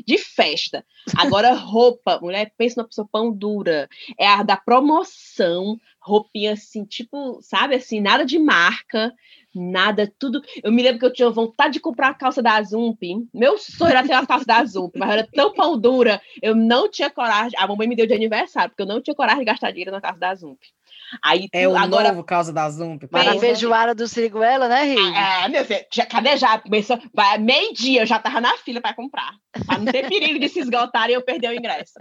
de festa. Agora, roupa, mulher, pensa numa pessoa pão dura. É a da promoção roupinha assim, tipo, sabe assim, nada de marca, nada, tudo. Eu me lembro que eu tinha vontade de comprar a calça da Zump. Meu sonho era ter a calça da Zump, mas era tão pão dura, eu não tinha coragem. A mamãe me deu de aniversário, porque eu não tinha coragem de gastar dinheiro na calça da Zump. Aí, é o agora, novo causa da Zump. Para a feijoada do Siriguela, né, Rio? É, meu filho, já, cadê já? Começou, meio-dia eu já tava na fila para comprar. Para não ter perigo de se esgotar e eu perder o ingresso.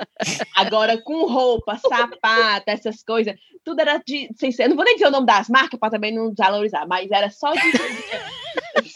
Agora, com roupa, sapato, essas coisas, tudo era de. Sem ser, não vou nem dizer o nome das marcas para também não desvalorizar, mas era só de.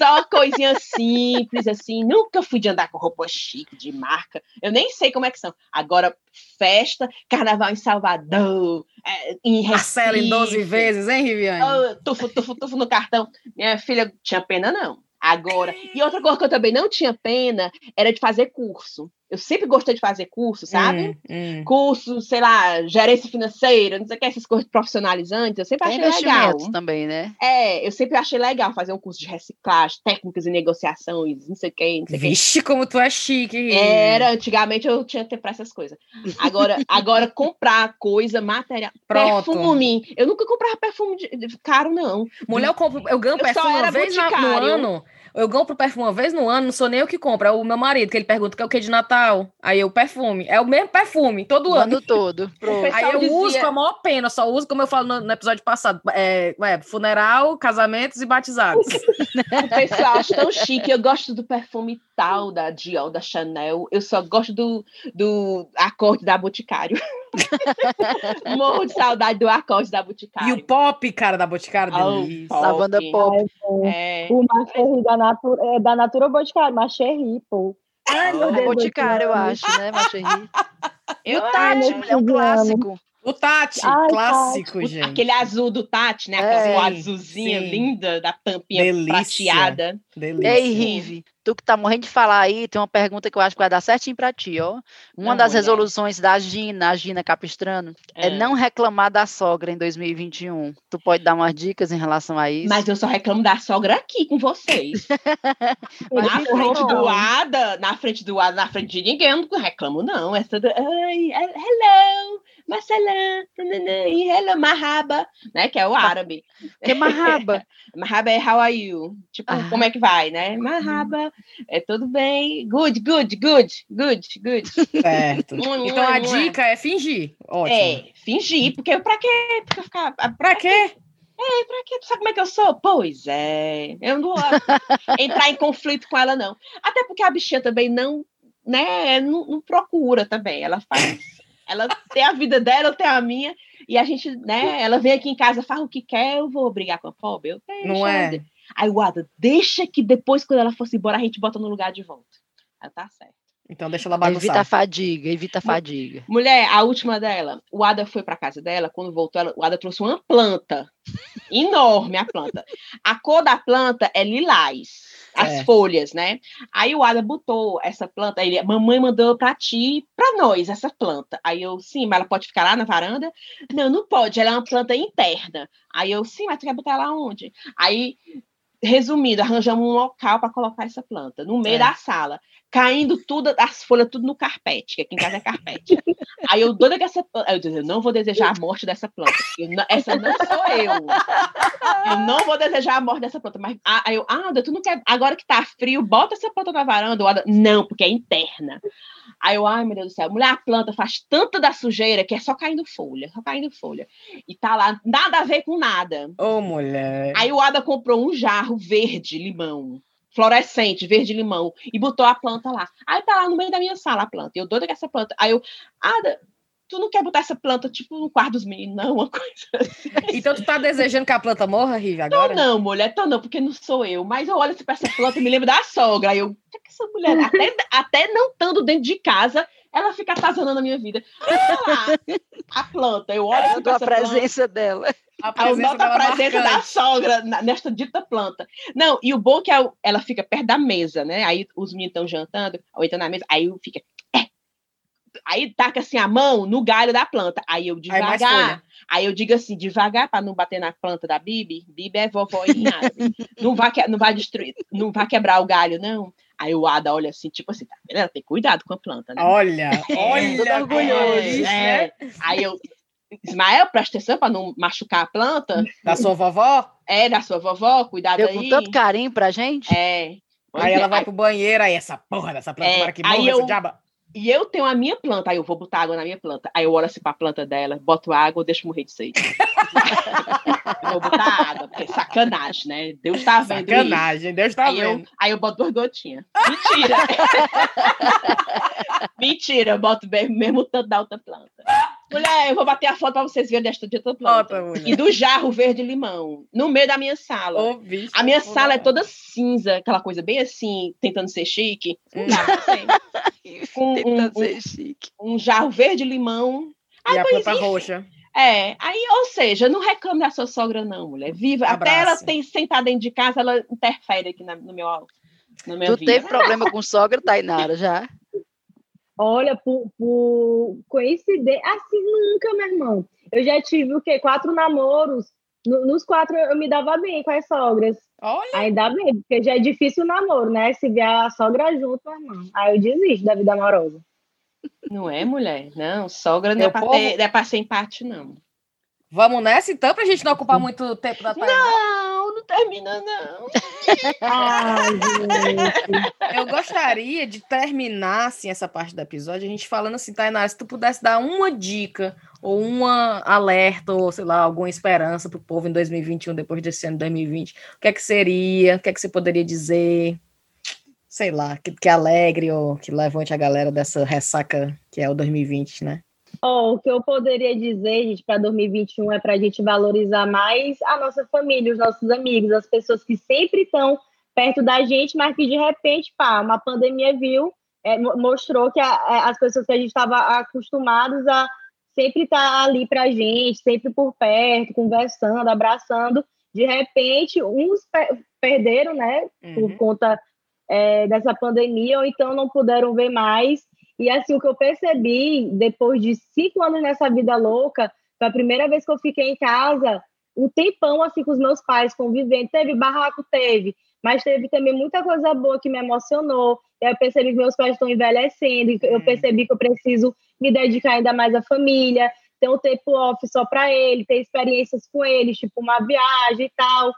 Só coisinha simples, assim. Nunca fui de andar com roupa chique, de marca. Eu nem sei como é que são. Agora, festa, carnaval em Salvador, é, em Marcela em 12 vezes, hein, Riviane? Oh, tufo, tufo, tufo no cartão. Minha filha tinha pena, não. Agora, e outra coisa que eu também não tinha pena era de fazer curso. Eu sempre gostei de fazer curso, sabe? Hum, hum. Curso, sei lá, gerência financeira, não sei o que, essas coisas profissionalizantes. Eu sempre Tem achei legal. também, né? É, eu sempre achei legal fazer um curso de reciclagem, técnicas e negociações, não sei o que, não sei Vixe, que. como tu é chique. Era, antigamente eu tinha tempo para essas coisas. Agora, [laughs] agora comprar coisa, material, Pronto. perfume. Eu nunca comprava perfume de, de, caro, não. Mulher, eu, compro, eu ganho eu perfume uma vez no ano. Eu compro perfume uma vez no ano, não sou nem eu que compro, é o meu marido, que ele pergunta que é o que de Natal. Aí eu, perfume. É o mesmo perfume, todo o ano. ano todo. [laughs] Aí eu dizia... uso com a maior pena, só uso, como eu falo no, no episódio passado, é, é, funeral, casamentos e batizados. [laughs] o pessoal acha tão chique. Eu gosto do perfume tal da Dior, da Chanel. Eu só gosto do, do acorde da Boticário. [laughs] [laughs] Morro de saudade do acorde da Boticário. E o pop, cara, da Boticário, oh, delícia. A banda pop. É, o Macherry da Natura, é, da Natura Boticário, Macherry, pô. Ai, meu Deus. Boticário, eu acho, né, Macherry? Eu Tati, é um clássico. O Tati, Ai, clássico, Tati. gente. Aquele azul do Tati, né? Aquela é, azulzinha sim. linda da tampinha Delícia. prateada. Delícia. Ei, Rive, tu que tá morrendo de falar aí, tem uma pergunta que eu acho que vai dar certinho para ti, ó. Uma não, das resoluções da Gina, a Gina Capistrano, é. é. não reclamar da sogra em 2021. Tu pode dar umas dicas em relação a isso? Mas eu só reclamo da sogra aqui com vocês. [laughs] na frente do Ada, na frente do Ada, na frente de ninguém, eu não reclamo, não. Essa do, ai, hello, Marcela, e hello, Mahaba, né? Que é o árabe. Que é Mahaba? [laughs] Mahaba é how are you? Tipo, ah. como é que vai, né? Mahaba, é tudo bem. Good, good, good, good, good. Certo. então a dica é fingir. Ótimo. É, fingir, porque pra quê? Pra ficar. Pra, pra quê? É, pra quê? Tu sabe como é que eu sou? Pois é. Eu não vou entrar em conflito com ela, não. Até porque a bichinha também não, né, não, não procura também. Ela faz ela tem a vida dela, eu tenho a minha, e a gente, né? Ela vem aqui em casa, faz o que quer, eu vou brigar com a pobre. Eu deixo, Não é? Aí o Ada, deixa que depois, quando ela fosse embora, a gente bota no lugar de volta. Ela tá certo. Então deixa ela bagunçar. Evita a fadiga, evita a fadiga. Mulher, a última dela, o Ada foi para casa dela, quando voltou, ela, o Ada trouxe uma planta. enorme a planta. A cor da planta é lilás as é. folhas, né? Aí o Ada botou essa planta, ele, mamãe mandou para ti, para nós essa planta. Aí eu, sim, mas ela pode ficar lá na varanda? Não, não pode, ela é uma planta interna. Aí eu, sim, mas tu quer botar ela onde? Aí resumindo, arranjamos um local para colocar essa planta, no meio é. da sala, caindo tudo, as folhas tudo no carpete, que aqui em casa é carpete. Aí eu doida que essa eu disse, eu não vou desejar a morte dessa planta. Não, essa não sou eu. Eu não vou desejar a morte dessa planta. Mas aí eu, ah, tu não quer. Agora que tá frio, bota essa planta na varanda. Não, porque é interna. Aí eu, ai meu Deus do céu, mulher, a planta faz tanta da sujeira que é só caindo folha, só caindo folha. E tá lá, nada a ver com nada. Ô, oh, mulher. Aí o Ada comprou um jarro verde limão, fluorescente, verde limão, e botou a planta lá. Aí tá lá no meio da minha sala a planta. Eu doida com essa planta. Aí eu, Ada, tu não quer botar essa planta, tipo, no quarto dos meninos, não, [laughs] uma coisa assim. Então tu tá desejando que a planta morra, Rive, agora? Não, não, mulher, tô não, porque não sou eu. Mas eu olho assim pra essa planta e me lembro da sogra. Aí eu, que, que essa mulher, até, até não estando dentro de casa, ela fica atazanando a minha vida. lá, [laughs] a planta, eu olho pra a presença planta, dela. A presença, eu noto a presença da sogra nesta dita planta. Não, e o bom é que ela fica perto da mesa, né? Aí os meninos estão jantando, ou então na mesa, aí fica Aí taca assim a mão no galho da planta. Aí eu devagar. Aí, aí eu digo assim, devagar para não bater na planta da Bibi. Bibi é vovó em não vai não vai destruir, não vai quebrar o galho não. Aí o Ada olha assim, tipo assim, tá vendo? Ela tem cuidado com a planta, né? Olha, é, olha, orgulhoso. É, é. Aí eu Ismael, presta atenção para não machucar a planta. Da sua vovó? É, da sua vovó, cuidado Deu aí. com tanto carinho pra gente. É. Aí ela vai pro banheiro, aí essa porra dessa planta, É, é, que aí morra eu- essa diaba. E eu tenho a minha planta, aí eu vou botar água na minha planta. Aí eu olho assim pra planta dela, boto água, eu deixo morrer de sede. [laughs] eu vou botar água, porque é sacanagem, né? Deus tá vendo isso. Sacanagem, Deus tá Aí eu, vendo. aí eu boto duas gotinhas. Mentira! [laughs] Mentira, eu boto bem- mesmo tanto da outra planta. Mulher, eu vou bater a foto pra vocês verem desta de outra planta. E do jarro verde-limão, no meio da minha sala. Ô, bicho, A minha sala é toda cinza, aquela coisa bem assim, tentando ser chique. Não pra ser. Com [laughs] um, Tentando um, ser chique. um jarro verde-limão. E a planta enfim. roxa. É, aí, ou seja, não reclame da sua sogra, não, mulher. Viva. Até ela tem sentada dentro de casa, ela interfere aqui na, no meu, na minha Tu vida. teve problema com sogra, Tainara, já? Olha, por, por coincidência, assim nunca, meu irmão. Eu já tive o quê? Quatro namoros. No- nos quatro eu me dava bem com as sogras. Olha, Ainda bem, porque já é difícil o namoro, né? Se vier a sogra junto, irmão. Aí eu desisto da vida amorosa. Não é, mulher? Não, sogra não é, pra ter, não é pra ser empate, não. vamos nessa então, pra gente não ocupar muito tempo da tarde. Não, não termina, não. [laughs] Ai, gente. Eu gostaria de terminar assim, essa parte do episódio, a gente falando assim, Tainara, se tu pudesse dar uma dica ou uma alerta, ou sei lá, alguma esperança pro povo em 2021, depois desse ano de 2020, o que é que seria? O que é que você poderia dizer? Sei lá, que, que alegre ou que levante a galera dessa ressaca que é o 2020, né? Ó, o que eu poderia dizer, gente, para 2021 é para a gente valorizar mais a nossa família, os nossos amigos, as pessoas que sempre estão perto da gente, mas que de repente, pá, uma pandemia viu, é, mo- mostrou que a- a- as pessoas que a gente estava acostumados a sempre estar ali para a gente, sempre por perto, conversando, abraçando, de repente, uns pe- perderam, né, por Uhum. conta é, dessa pandemia, ou então não puderam ver mais. E assim, o que eu percebi, depois de cinco anos nessa vida louca, foi a primeira vez que eu fiquei em casa, um tempão assim com os meus pais, convivendo. Teve barraco, teve, mas teve também muita coisa boa que me emocionou. Eu percebi que meus pais estão envelhecendo, eu Hum. percebi que eu preciso me dedicar ainda mais à família, ter um tempo off só para ele, ter experiências com eles, tipo uma viagem e tal.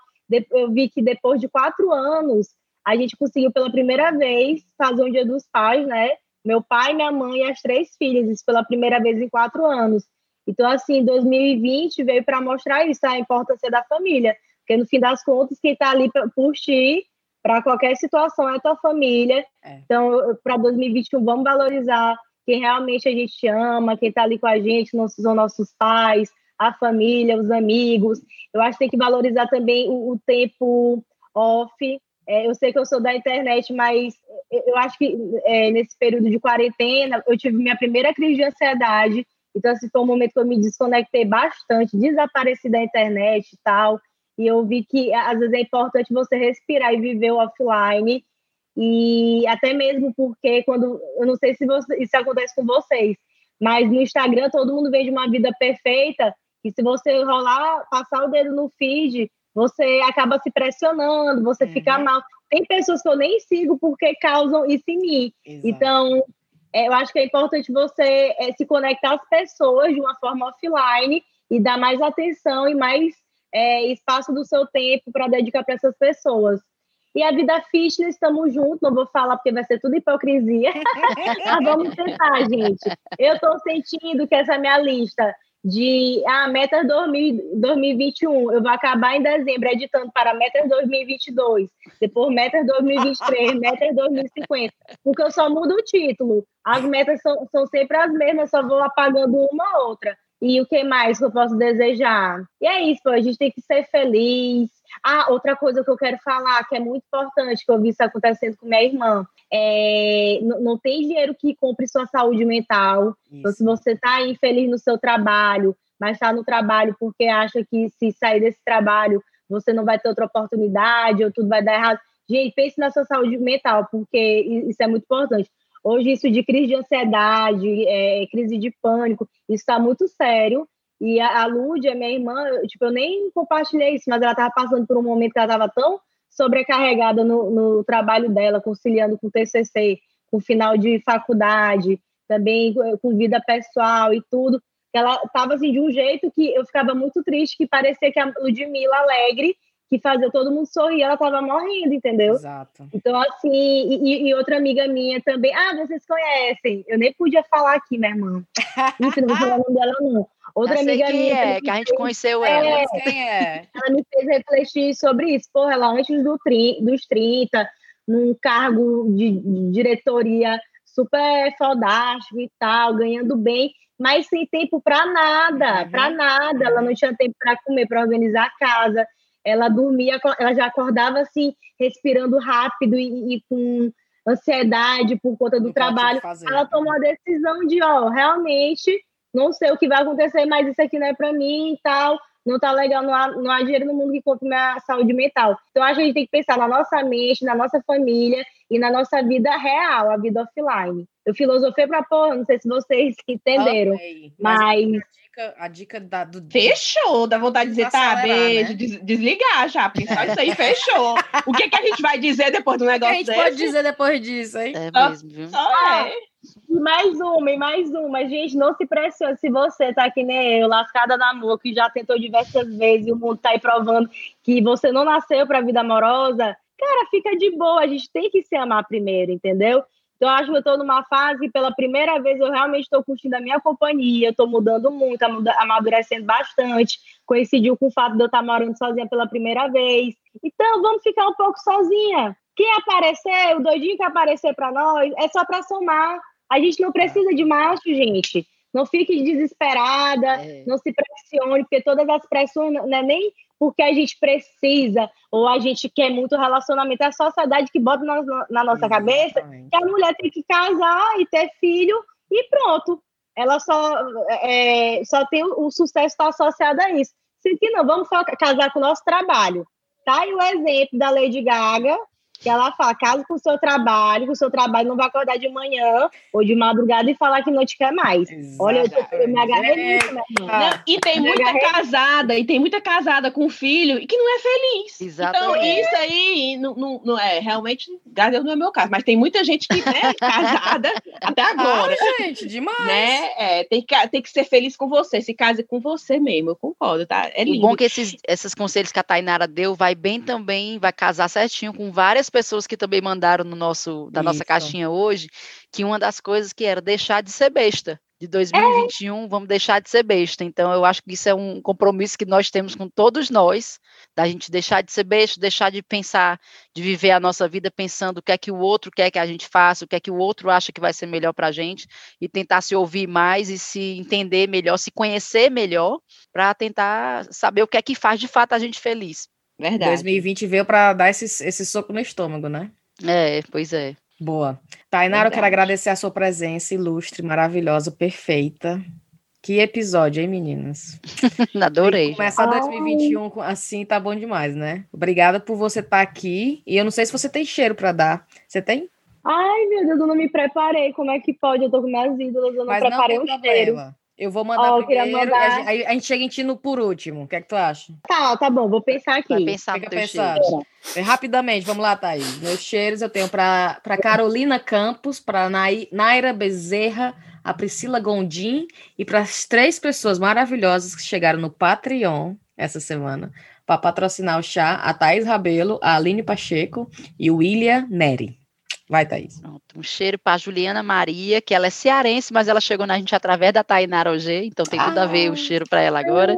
Eu vi que depois de quatro anos, a gente conseguiu pela primeira vez fazer um Dia dos Pais, né? Meu pai, minha mãe e as três filhas, isso pela primeira vez em quatro anos. Então, assim, 2020 veio para mostrar isso, a importância da família. Porque, no fim das contas, quem está ali por ti, para qualquer situação, é a tua família. É. Então, para 2021, vamos valorizar quem realmente a gente ama, quem está ali com a gente, não são nossos pais, a família, os amigos. Eu acho que tem que valorizar também o, o tempo off. É, eu sei que eu sou da internet, mas eu eu acho que é, nesse período de quarentena eu tive minha primeira crise de ansiedade. Então, assim, foi um momento que eu me desconectei bastante, desapareci da internet e tal. E eu vi que às vezes é importante você respirar e viver o offline. E até mesmo porque quando eu não sei se você, isso acontece com vocês, mas no Instagram todo mundo vende uma vida perfeita e se você rolar, passar o dedo no feed, você acaba se pressionando, você Uhum. fica mal. Tem pessoas que eu nem sigo porque causam isso em mim. Exato. Então, é, eu acho que é importante você é, se conectar às pessoas de uma forma offline e dar mais atenção e mais é, espaço do seu tempo para dedicar para essas pessoas. E a vida fitness, estamos juntos, não vou falar porque vai ser tudo hipocrisia, [laughs] mas vamos tentar, gente. Eu estou sentindo que essa minha lista de ah, metas 2000 2021, eu vou acabar em dezembro editando para metas 2022, depois metas 2023, [laughs] metas 2050, porque eu só mudo o título. As metas são, são sempre as mesmas, só vou apagando uma ou outra. E o que mais que eu posso desejar? E é isso, pô, a gente tem que ser feliz. Ah, outra coisa que eu quero falar, que é muito importante, que eu vi isso acontecendo com minha irmã. É, não, não tem dinheiro que compre sua saúde mental. Então, se você está infeliz no seu trabalho, mas está no trabalho porque acha que se sair desse trabalho você não vai ter outra oportunidade ou tudo vai dar errado. Gente, pense na sua saúde mental, porque isso é muito importante. Hoje, isso de crise de ansiedade, é, crise de pânico, isso está muito sério. E a, a Lúdia, minha irmã, eu, tipo, eu nem compartilhei isso, mas ela estava passando por um momento que ela estava tão sobrecarregada no, no trabalho dela, conciliando com o TCC, com final de faculdade, também com vida pessoal e tudo. que ela tava assim de um jeito que eu ficava muito triste, que parecia que a Ludmilla alegre que fazia todo mundo sorrir, ela tava morrendo, entendeu? Exato. Então, assim, e, e, outra amiga minha também, ah, vocês conhecem, eu nem podia falar aqui, minha irmã. [laughs] Isso, não vou falar o nome dela, não. Outra amiga minha. É, que a gente conheceu ela. É, quem é? Ela me fez refletir sobre isso. Porra, ela antes do tri, dos 30, num cargo de, de diretoria super fodástico e tal, ganhando bem, mas sem tempo para nada, uhum. para nada. Ela não tinha tempo para comer, para organizar a casa ela dormia, ela já acordava assim, respirando rápido e, e com ansiedade por conta do não trabalho. Ela tomou a decisão de, ó, realmente não sei o que vai acontecer, mas isso aqui não é para mim e tal. Não tá legal, não há, não há dinheiro no mundo que compre minha saúde mental. Então, acho que a gente tem que pensar na nossa mente, na nossa família e na nossa vida real, a vida offline. Eu filosofei pra porra, não sei se vocês [laughs] entenderam. Okay. Mas. mas dica, a dica da, do. Fechou, dá vontade de dizer, tá, beijo, né? des, desligar já, pensar isso aí, fechou. o que, que a gente vai dizer depois do negócio? O que a gente desse? pode dizer depois disso, hein? É mesmo, viu? Só é. E mais uma, e mais uma. Gente, não se pressione. Se você tá que nem eu, lascada na mão, que já tentou diversas vezes e o mundo tá aí provando que você não nasceu pra vida amorosa, cara, fica de boa. A gente tem que se amar primeiro, entendeu? Então, acho que eu estou numa fase pela primeira vez, eu realmente estou curtindo a minha companhia, estou mudando muito, amadurecendo bastante. Coincidiu com o fato de eu estar morando sozinha pela primeira vez. Então, vamos ficar um pouco sozinha. Quem aparecer, o doidinho que aparecer para nós, é só para somar. A gente não precisa de macho, gente. Não fique desesperada, é. não se pressione, porque todas as pressões não é nem porque a gente precisa ou a gente quer muito relacionamento. É a sociedade que bota na, na nossa Exatamente. cabeça que a mulher tem que casar e ter filho e pronto. Ela só, é, só tem o, o sucesso está associado a isso. Se que não, vamos casar com o nosso trabalho. Tá aí o exemplo da Lady Gaga, que ela fala, casa com o seu trabalho, que o seu trabalho não vai acordar de manhã ou de madrugada e falar que não te quer mais. Exatamente. Olha, eu, tô, eu me agarrei nisso, minha irmã. e tem muita agarrei... casada, e tem muita casada com filho e que não é feliz. Exatamente. Então, isso aí não, não, não é, realmente, graças não é meu caso, mas tem muita gente que é [laughs] casada até agora. Ah, gente, demais. Né? É, tem, que, tem que ser feliz com você, se case com você mesmo, eu concordo, tá? É lindo. O bom que esses, esses conselhos que a Tainara deu vai bem também, vai casar certinho com várias pessoas que também mandaram no nosso da nossa caixinha hoje, que uma das coisas que era deixar de ser besta. De 2021, é. vamos deixar de ser besta. Então, eu acho que isso é um compromisso que nós temos com todos nós, da gente deixar de ser besta, deixar de pensar, de viver a nossa vida pensando o que é que o outro quer que a gente faça, o que é que o outro acha que vai ser melhor para a gente, e tentar se ouvir mais e se entender melhor, se conhecer melhor, para tentar saber o que é que faz de fato a gente feliz. Verdade. 2020 veio para dar esse, esse soco no estômago, né? É, pois é. Boa. Tainara, eu quero agradecer a sua presença ilustre, maravilhosa, perfeita. Que episódio, hein, meninas? [laughs] Adorei. Começar 2021 assim tá bom demais, né? Obrigada por você estar tá aqui. E eu não sei se você tem cheiro para dar. Você tem? Ai, meu Deus, eu não me preparei. Como é que pode? Eu tô com minhas ídolas, eu não Mas preparei não um cheiro. Eu vou mandar oh, primeiro, mandar... A, a, gente chega em ti no por último. O que é que tu acha? Tá, tá bom, vou pensar aqui. Vai pensar Fica pensando. Rapidamente, vamos lá, Thaís. Meus cheiros eu tenho para Carolina Campos, para Naira Bezerra, a Priscila Gondim e para as três pessoas maravilhosas que chegaram no Patreon essa semana para patrocinar o chá, a Thaís Rabelo, a Aline Pacheco e o William Neri. Vai, Thaís. Pronto. Um cheiro para Juliana Maria, que ela é cearense, mas ela chegou na gente através da Tainara Ogê, então tem tudo ah. a ver o ah. cheiro para ela agora.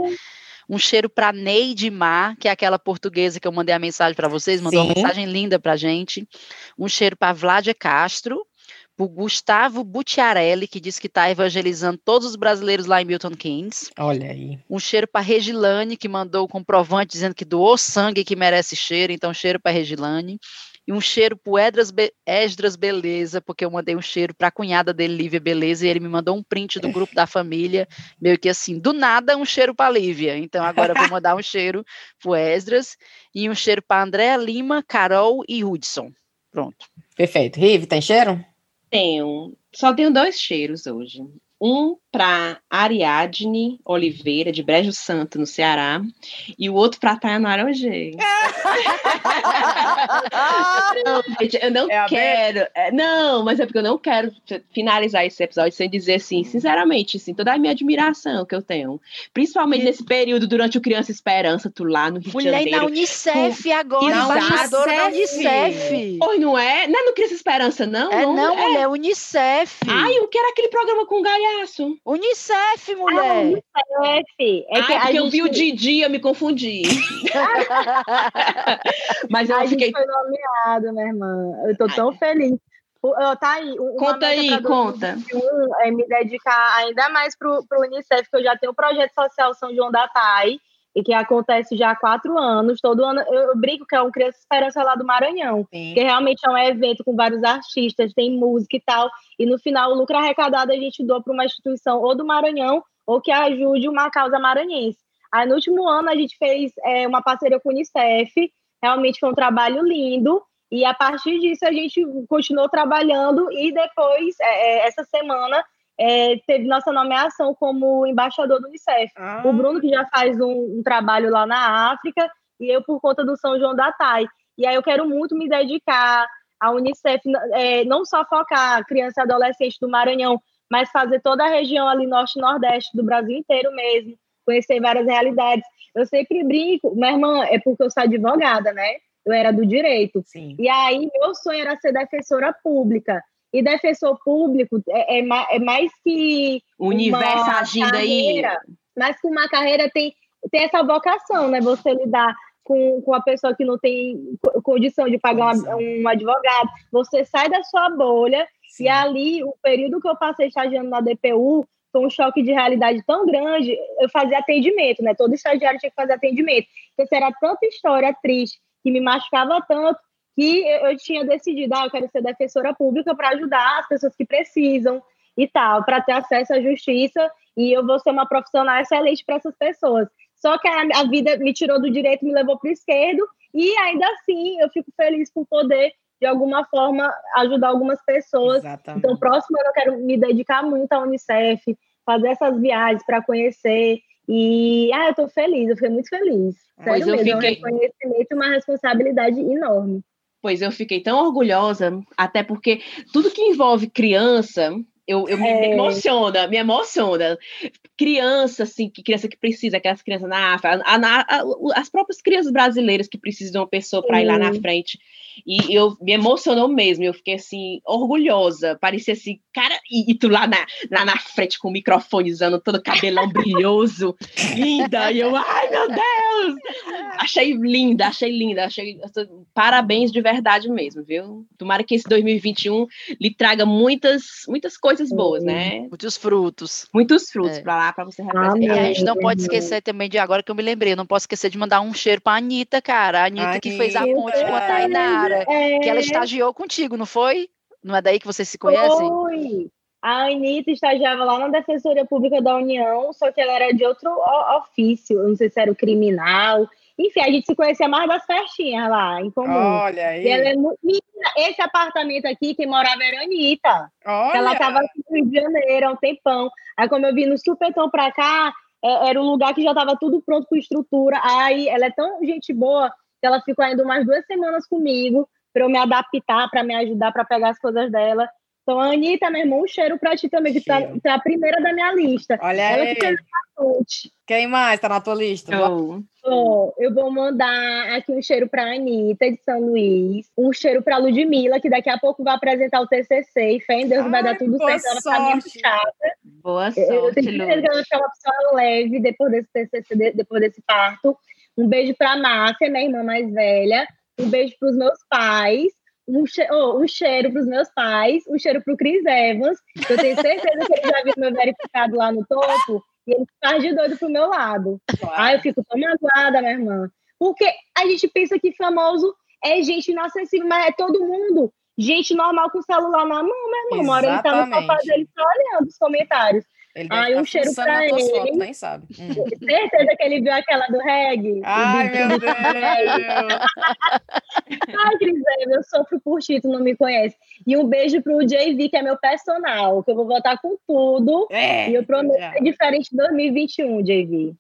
Um cheiro para Neide Mar, que é aquela portuguesa que eu mandei a mensagem para vocês, mandou Sim. uma mensagem linda para gente. Um cheiro para Vládia Castro, para Gustavo Butiarelli, que diz que está evangelizando todos os brasileiros lá em Milton Keynes. Olha aí. Um cheiro para Regilane, que mandou o comprovante dizendo que doou sangue que merece cheiro, então cheiro para Regilane e um cheiro pro Edras Be Esdras Beleza, porque eu mandei um cheiro para a cunhada dele, Lívia Beleza, e ele me mandou um print do grupo da família, meio que assim, do nada um cheiro para Lívia. Então agora eu vou [laughs] mandar um cheiro pro Esdras e um cheiro para Andréa Lima, Carol e Hudson. Pronto. Perfeito. Rive, tem cheiro? Tenho. Só tenho dois cheiros hoje. Um para Ariadne Oliveira, de Brejo Santo, no Ceará, e o outro para Tayanara Ogê. [laughs] não, gente, eu não é quero. É, não, mas é porque eu não quero finalizar esse episódio sem dizer assim, sinceramente, assim, toda a minha admiração que eu tenho. Principalmente nesse período durante o Criança Esperança, tu lá no Rio Mulher, de Janeiro. na Unicef agora, embaixadora da Unicef. Pois não é? Não é no Criança Esperança, não? É não, não é. mulher, Unicef. Ai, o que era aquele programa com o galhaço? Unicef, mulher. Ah, Unicef. É que Ai, porque gente... eu vi o Didi, eu me confundi. [laughs] Mas eu a fiquei. foi nomeado, minha irmã. Eu tô tão feliz. Tá aí. Conta aí, conta. é me dedicar ainda mais para o Unicef, que eu já tenho o projeto social São João da Pai, e que acontece já há quatro anos. Todo ano eu, brinco que é um Criança Esperança lá do Maranhão, Sim. que realmente é um evento com vários artistas, tem música e tal. E no final, o lucro arrecadado a gente doa para uma instituição ou do Maranhão ou que ajude uma causa maranhense. Aí no último ano a gente fez é, uma parceria com o Unicef, realmente foi um trabalho lindo. E a partir disso a gente continuou trabalhando e depois, é, é essa semana, é, teve nossa nomeação como embaixador do Unicef. Ah. O Bruno, que já faz um, um, trabalho lá na África, e eu por conta do São João da Tai. E aí eu quero muito me dedicar à Unicef, é, não só focar criança e adolescente do Maranhão, mas fazer toda a região ali norte e nordeste do Brasil inteiro mesmo, conhecer várias realidades. Eu sempre brinco, minha irmã, é porque eu sou advogada, né? Eu era do direito. Sim. E aí, meu sonho era ser defensora pública. E defensor público é, é, é mais que. O universo agindo carreira, aí. Mais que uma carreira tem, tem essa vocação, né? Você lidar com, com a pessoa que não tem condição de pagar um, um advogado. Você sai da sua bolha Sim. e ali, o período que eu passei estagiando na DPU, foi um choque de realidade tão grande. Eu fazia atendimento, né? Todo estagiário tinha que fazer atendimento. Porque era tanta história triste que me machucava tanto que eu tinha decidido, ah, eu quero ser defensora pública para ajudar as pessoas que precisam e tal, para ter acesso à justiça e eu vou ser uma profissional excelente para essas pessoas. Só que a, a, vida me tirou do direito, me levou para o esquerdo e ainda assim eu fico feliz por poder de alguma forma ajudar algumas pessoas. Exatamente. Então, próximo ano eu quero me dedicar muito à Unicef, fazer essas viagens para conhecer e ah, eu estou feliz, eu fiquei muito feliz. Sério mesmo, fiquei... é um reconhecimento e uma responsabilidade enorme. Pois eu fiquei tão orgulhosa, até porque tudo que envolve criança, eu, eu é. me emociona, me emociona. Criança, assim, que criança que precisa, aquelas crianças na África, a, a, a, as próprias crianças brasileiras que precisam de uma pessoa para ir lá na frente. E eu me emocionou mesmo, eu fiquei assim, orgulhosa. Parecia assim, cara, e, e tu lá na, lá na frente com o microfone usando todo cabelão brilhoso, [laughs] linda. E eu, ai meu Deus! Achei linda, achei linda, achei. Parabéns de verdade mesmo, viu? Tomara que esse 2021 lhe traga muitas, muitas coisas boas, né? Muitos frutos. Muitos frutos é. para lá, para você representar. E a gente não pode esquecer também de agora que eu me lembrei, não posso esquecer de mandar um cheiro pra Anitta, cara. A Anitta, Anitta. que fez a ponte com a Tainá é... que ela estagiou contigo, não foi? Não é daí que vocês se conhecem? Foi. A Anitta estagiava lá na Defensoria Pública da União, só que ela era de outro ofício, não sei se era o criminal. Enfim, a gente se conhecia mais das festinhas lá, em comum. Olha aí. É muito... Esse apartamento aqui, quem morava era a Anitta. Olha. Ela estava no Rio de Janeiro há um tempão. Aí, como eu vim no Supetão pra cá, é, era um lugar que já estava tudo pronto com estrutura. Aí, ela é tão gente boa que ela ficou ainda umas duas semanas comigo para eu me adaptar, para me ajudar para pegar as coisas dela. Então, a Anitta, meu irmão, um cheiro para ti também, que tá, é a primeira da minha lista. Olha ela aí. Quem mais tá na tua lista? Oh, eu vou mandar aqui um cheiro para a Anitta, de São Luís. Um cheiro para a Ludmilla, que daqui a pouco vai apresentar o TCC. E fé em Deus, Ai, vai dar tudo certo. Ela tá muito chata. Boa sorte, Eu tenho certeza que ela vai ficar uma pessoa leve depois desse TCC, depois desse parto. Um beijo para a Márcia, minha irmã mais velha. Um beijo para os meus pais. Um, che oh, um cheiro para os meus pais. Um cheiro para o Chris Evans. Eu tenho certeza que ele já viu meu verificado lá no topo. E ele faz de doido pro meu lado. Claro. Ai, eu fico tão magoada, minha irmã. Porque a gente pensa que famoso é gente inacessível, mas é todo mundo. Gente normal com o celular na mão, meu irmão. Uma hora ele tá no sofá dele só olhando os comentários. Ele Ai, um cheiro pra ele. Fotos, nem sabe. Hum. [laughs] Certeza que ele viu aquela do reggae. Ai, meu Deus! Ai, Cris eu sofro por ti, tu não me conhece. E um beijo pro JV, que é meu personal, que eu vou voltar com tudo. É, e eu prometo ser diferente de 2021, JV.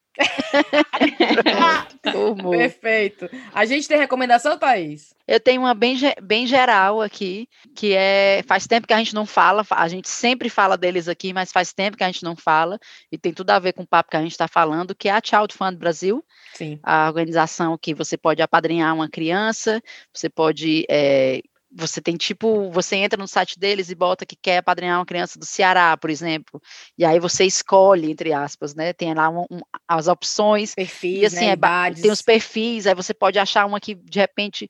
Perfeito. A gente tem recomendação, Thaís? Eu tenho uma bem, bem geral aqui, que é faz tempo que a gente não fala, a gente sempre fala deles aqui, mas faz tempo que a gente não fala, e tem tudo a ver com o papo que a gente está falando, que é a Child Fund Brasil, Sim. a organização que você pode apadrinhar uma criança, você pode é, você tem tipo, você entra no site deles e bota que quer apadrinhar uma criança do Ceará, por exemplo, e aí você escolhe, entre aspas, né, tem lá um, um, as opções, perfis, e assim, né, é, tem os perfis, aí você pode achar uma que de repente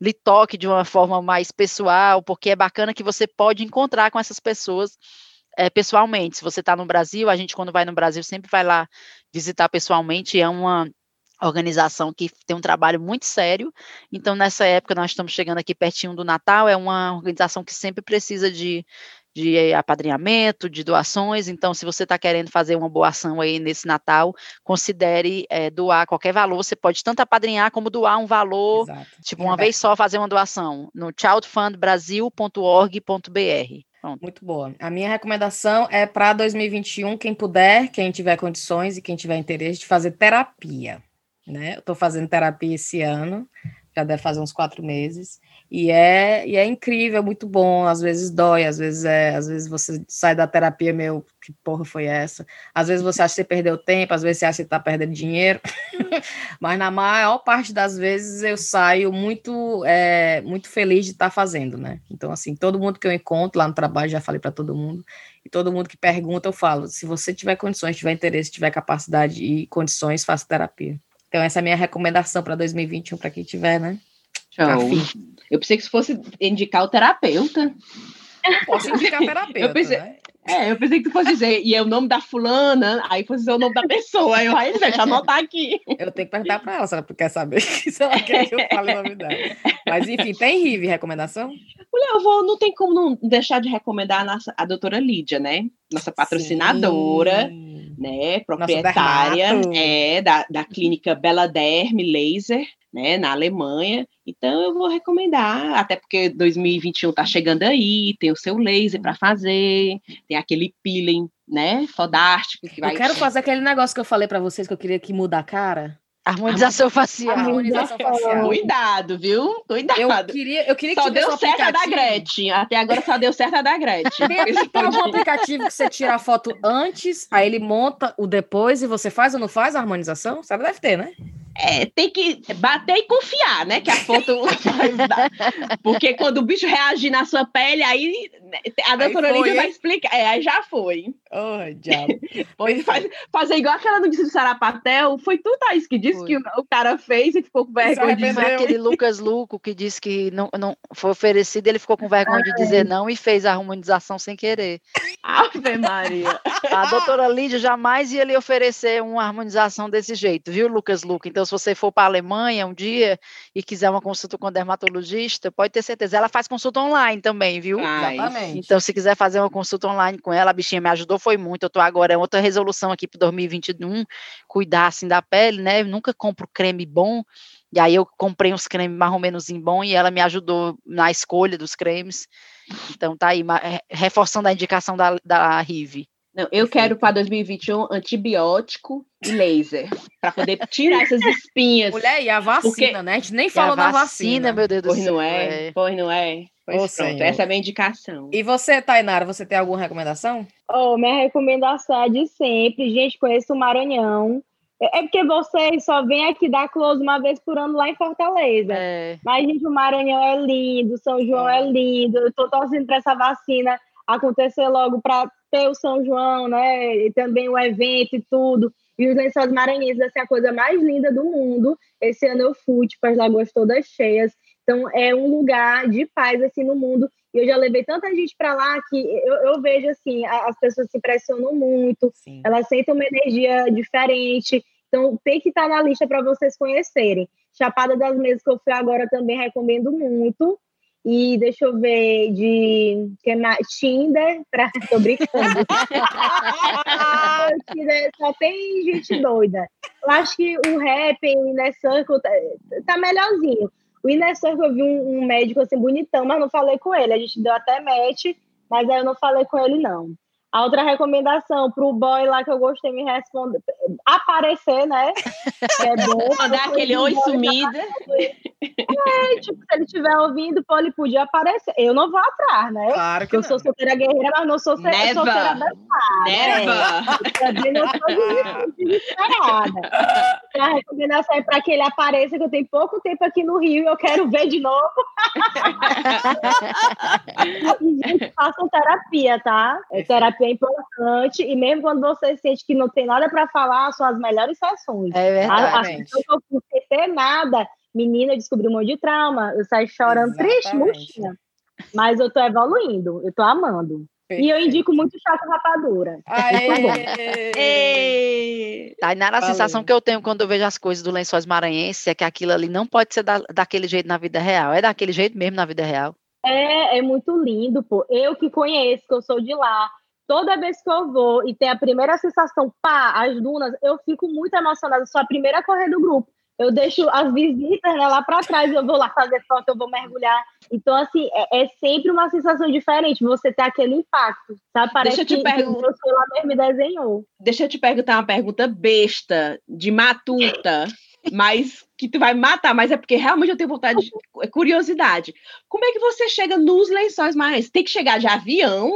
lhe toque de uma forma mais pessoal, porque é bacana que você pode encontrar com essas pessoas é, pessoalmente, se você está no Brasil, a gente quando vai no Brasil sempre vai lá visitar pessoalmente, é uma organização que tem um trabalho muito sério. Então, nessa época, nós estamos chegando aqui pertinho do Natal, é uma organização que sempre precisa de, de apadrinhamento, de doações. Então, se você está querendo fazer uma boa ação aí nesse Natal, considere é, doar qualquer valor. Você pode tanto apadrinhar como doar um valor, Exato. tipo, uma é vez só fazer uma doação no childfundbrasil.org.br. Muito boa. A minha recomendação é para 2021, quem puder, quem tiver condições e quem tiver interesse de fazer terapia né? Eu estou fazendo terapia esse ano, já deve fazer uns quatro meses, e é, e é incrível, muito bom. Às vezes dói, às vezes é, às vezes você sai da terapia meu, que porra foi essa? Às vezes você acha que você perdeu tempo, às vezes você acha que está perdendo dinheiro, [laughs] mas na maior parte das vezes eu saio muito, é, muito feliz de estar tá fazendo, né? Então assim, todo mundo que eu encontro lá no trabalho já falei para todo mundo e todo mundo que pergunta eu falo, se você tiver condições, tiver interesse, tiver capacidade e condições, faça terapia. Então, essa é a minha recomendação para 2021, para quem tiver, né? Show. Eu pensei que se fosse indicar o terapeuta. Posso indicar [laughs] terapeuta, eu pensei, né? É, eu pensei que tu fosse dizer, e é o nome da fulana, aí fosse dizer o nome da pessoa. Aí eu, aí, deixa eu anotar aqui. Eu tenho que perguntar para ela se ela quer saber, [laughs] se ela quer que eu fale o nome dela. Mas, enfim, tem Rive recomendação? Mulher, eu vou, não tem como não deixar de recomendar a, nossa, a doutora Lídia, né? Nossa patrocinadora. Sim né, proprietária é, da, da clínica Bela Derme Laser, né, na Alemanha. Então eu vou recomendar, até porque 2021 está chegando aí, tem o seu laser para fazer, tem aquele peeling, né, fodástico que vai Eu quero fazer aquele negócio que eu falei para vocês que eu queria que muda a cara. Harmonização facial. Harmonização facial. Cuidado, viu? Cuidado. Eu queria, eu queria que só deu certo a da Gretchen. Até agora só deu certo a da Gretchen. Tem algum aplicativo que você tira a foto antes, aí ele monta o depois e você faz ou não faz a harmonização? Sabe, deve ter, né? É, tem que bater e confiar, né? Que a foto. [laughs] Porque quando o bicho reagir na sua pele, aí a doutora Lídia vai explicar. É, aí já foi. Oh, diabo. [laughs] Pois faz, fazer igual aquela notícia do Sarapatel. Foi tu, Thaís, que disse foi. que o, o, cara fez e ficou com vergonha de dizer. aquele Lucas Luco que disse que não, não foi oferecido, ele ficou com vergonha Ai. de dizer não e fez a harmonização sem querer. Ave Maria. A doutora Lídia jamais ia lhe oferecer uma harmonização desse jeito, viu, Lucas Luco? Então, se você for para a Alemanha um dia e quiser uma consulta com dermatologista, pode ter certeza. Ela faz consulta online também, viu? Exatamente. Então, se quiser fazer uma consulta online com ela, a bichinha me ajudou, foi muito. Eu tô agora, é outra resolução aqui para 2021, cuidar assim da pele, né? Eu nunca compro creme bom. E aí eu comprei uns cremes mais ou menos em bom e ela me ajudou na escolha dos cremes. Então tá aí, reforçando a indicação da, da Rive. Não, eu quero para 2021 antibiótico e laser, para poder tirar essas espinhas. Mulher, e a vacina, porque... né? A gente nem falou da vacina, meu Deus do pois céu. Não é, é. Pois não é. Pois Ô, pronto, essa é a minha indicação. E você, Tainara, você tem alguma recomendação? Oh, minha recomendação é de sempre. Gente, conheço o Maranhão. É, é porque vocês só vêm aqui dar close uma vez por ano lá em Fortaleza. É. Mas, gente, o Maranhão é lindo, São João é, é lindo. Eu tô torcendo para essa vacina acontecer logo para ter o São João, né? E também o evento e tudo. E os lençóis maranhenses ser a coisa mais linda do mundo. Esse ano eu fui, tipo, as lagoas todas cheias. Então, é um lugar de paz, assim, no mundo. E eu já levei tanta gente para lá que eu, eu, vejo, assim, as pessoas se impressionam muito. Sim. Elas sentem uma energia diferente. Então, tem que estar na lista para vocês conhecerem. Chapada das Mesas, que eu fui agora, também recomendo muito. E deixa eu ver de que mais, Tinder, pra, [laughs] tô brincando. [laughs] Tinder só tem gente doida. Eu acho que o rap, o Inner Circle, tá, tá melhorzinho. O Inestor, eu vi um, um, médico assim bonitão, mas não falei com ele. A gente deu até match, mas aí eu não falei com ele, não. A outra recomendação para o boy lá que eu gostei me responder, aparecer, né? [laughs] É bom. Mandar aquele oi sumida. É, tipo, se ele estiver ouvindo, pô, ele podia aparecer. Eu não vou atrás, né? Claro que eu não. sou solteira guerreira, mas não sou solteira dançada. Never. É. Eu não sou desesperada. A recomendação é para que ele apareça, que eu tenho pouco tempo aqui no Rio e eu quero ver de novo. [laughs] e, gente, façam terapia, tá? É, terapia é importante e mesmo quando você sente que não tem nada para falar, são as melhores sessões. É verdade. A, não ter nada, menina, eu descobri um monte de trauma, eu saí chorando Exatamente. triste, murchinha. Mas eu tô evoluindo, eu tô amando. Perfeito. E eu indico muito chato rapadura. Aê! Tá, a sensação que eu tenho quando eu vejo as coisas do Lençóis Maranhense é que aquilo ali não pode ser da, daquele jeito na vida real. É daquele jeito mesmo na vida real. É, é muito lindo, pô. Eu que conheço, que eu sou de lá, toda vez que eu vou e tem a primeira sensação, pá, as dunas, eu fico muito emocionada. Sou a primeira a correr do grupo. Eu deixo as visitas né, lá para trás, eu vou lá fazer foto, eu vou mergulhar. Então, assim, é, é, sempre uma sensação diferente você ter aquele impacto, sabe? Parece Deixa eu te que, perguntar... que lá mesmo desenhou. Deixa eu te perguntar uma pergunta besta, de matuta, mas que tu vai matar, mas é porque realmente eu tenho vontade, de, é curiosidade. Como é que você chega nos lençóis mais? Tem que chegar de avião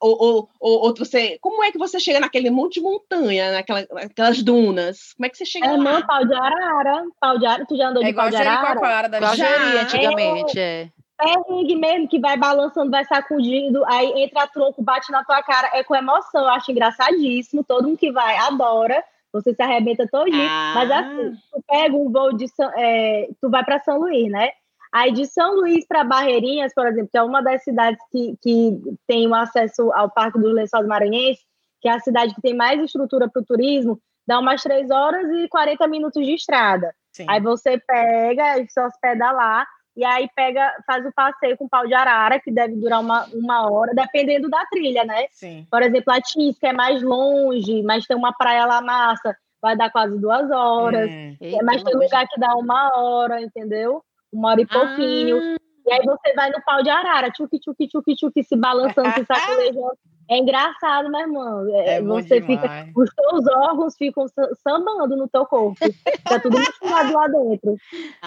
ou, ou, ou, você, como é que você chega naquele monte de montanha, naquela, naquelas dunas? Como é que você chega é, lá? Não, pau de arara. Pau de arara. Tu já andou é de pau de arara? Da igual já, antigamente, é. É ringue mesmo, que vai balançando, vai sacudindo, aí entra tronco, bate na tua cara, é com emoção, eu acho engraçadíssimo, todo mundo que vai adora, você se arrebenta todinho, ah. mas assim, tu pega um voo de, é, tu vai para São Luís, né? Aí de São Luís para Barreirinhas, por exemplo, que é uma das cidades que, que tem o acesso ao Parque dos Lençóis Maranhenses, que é a cidade que tem mais estrutura para o turismo, dá umas 3 horas e 40 minutos de estrada. Sim. Aí você pega e se hospeda lá, e aí pega, faz o passeio com pau de arara, que deve durar uma, uma hora, dependendo da trilha, né? Sim. Por exemplo, a Tins, que é mais longe, mas tem uma praia lá massa, vai dar quase duas horas. Hum. mas tem lugar que dá uma hora, entendeu? Uma hora e pouquinho. Ah. E aí você vai no pau de arara, tchuki, tchuki, tchuki, tchuki, se balançando, se [laughs] sacolejando. É engraçado, meu irmão. É, é você fica, os teus órgãos ficam sambando no teu corpo. Tá tudo [laughs] misturado lá dentro.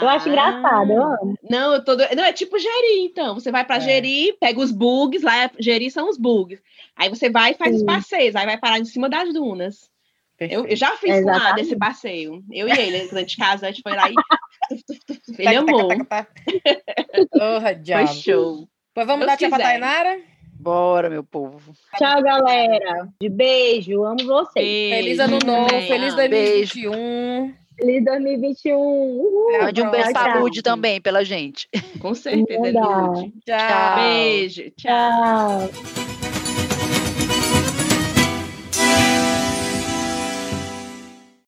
Eu ah, acho engraçado, eu amo. Não, eu tô do... não, é tipo Geri, então. Você vai para é. Geri, pega os bugs, lá é, Geri são os bugs. Aí você vai e faz Sim. os passeios, aí vai parar em cima das dunas. Eu, eu, já fiz Exatamente. lá desse passeio. Eu e ele, a gente casa, a gente foi lá e. [laughs] [laughs] ele amou. [laughs] oh, foi show. Pois vamos Deus dar tchau pra Tainara? Bora, meu povo. Tchau, galera. De beijo. Amo vocês. Beijo, feliz ano novo. Feliz 2021. Beijo. Feliz 2021. Uhul. Mande um beijo Lud também, pela gente. Com certeza, Lud. Tchau. Beijo. tchau. tchau.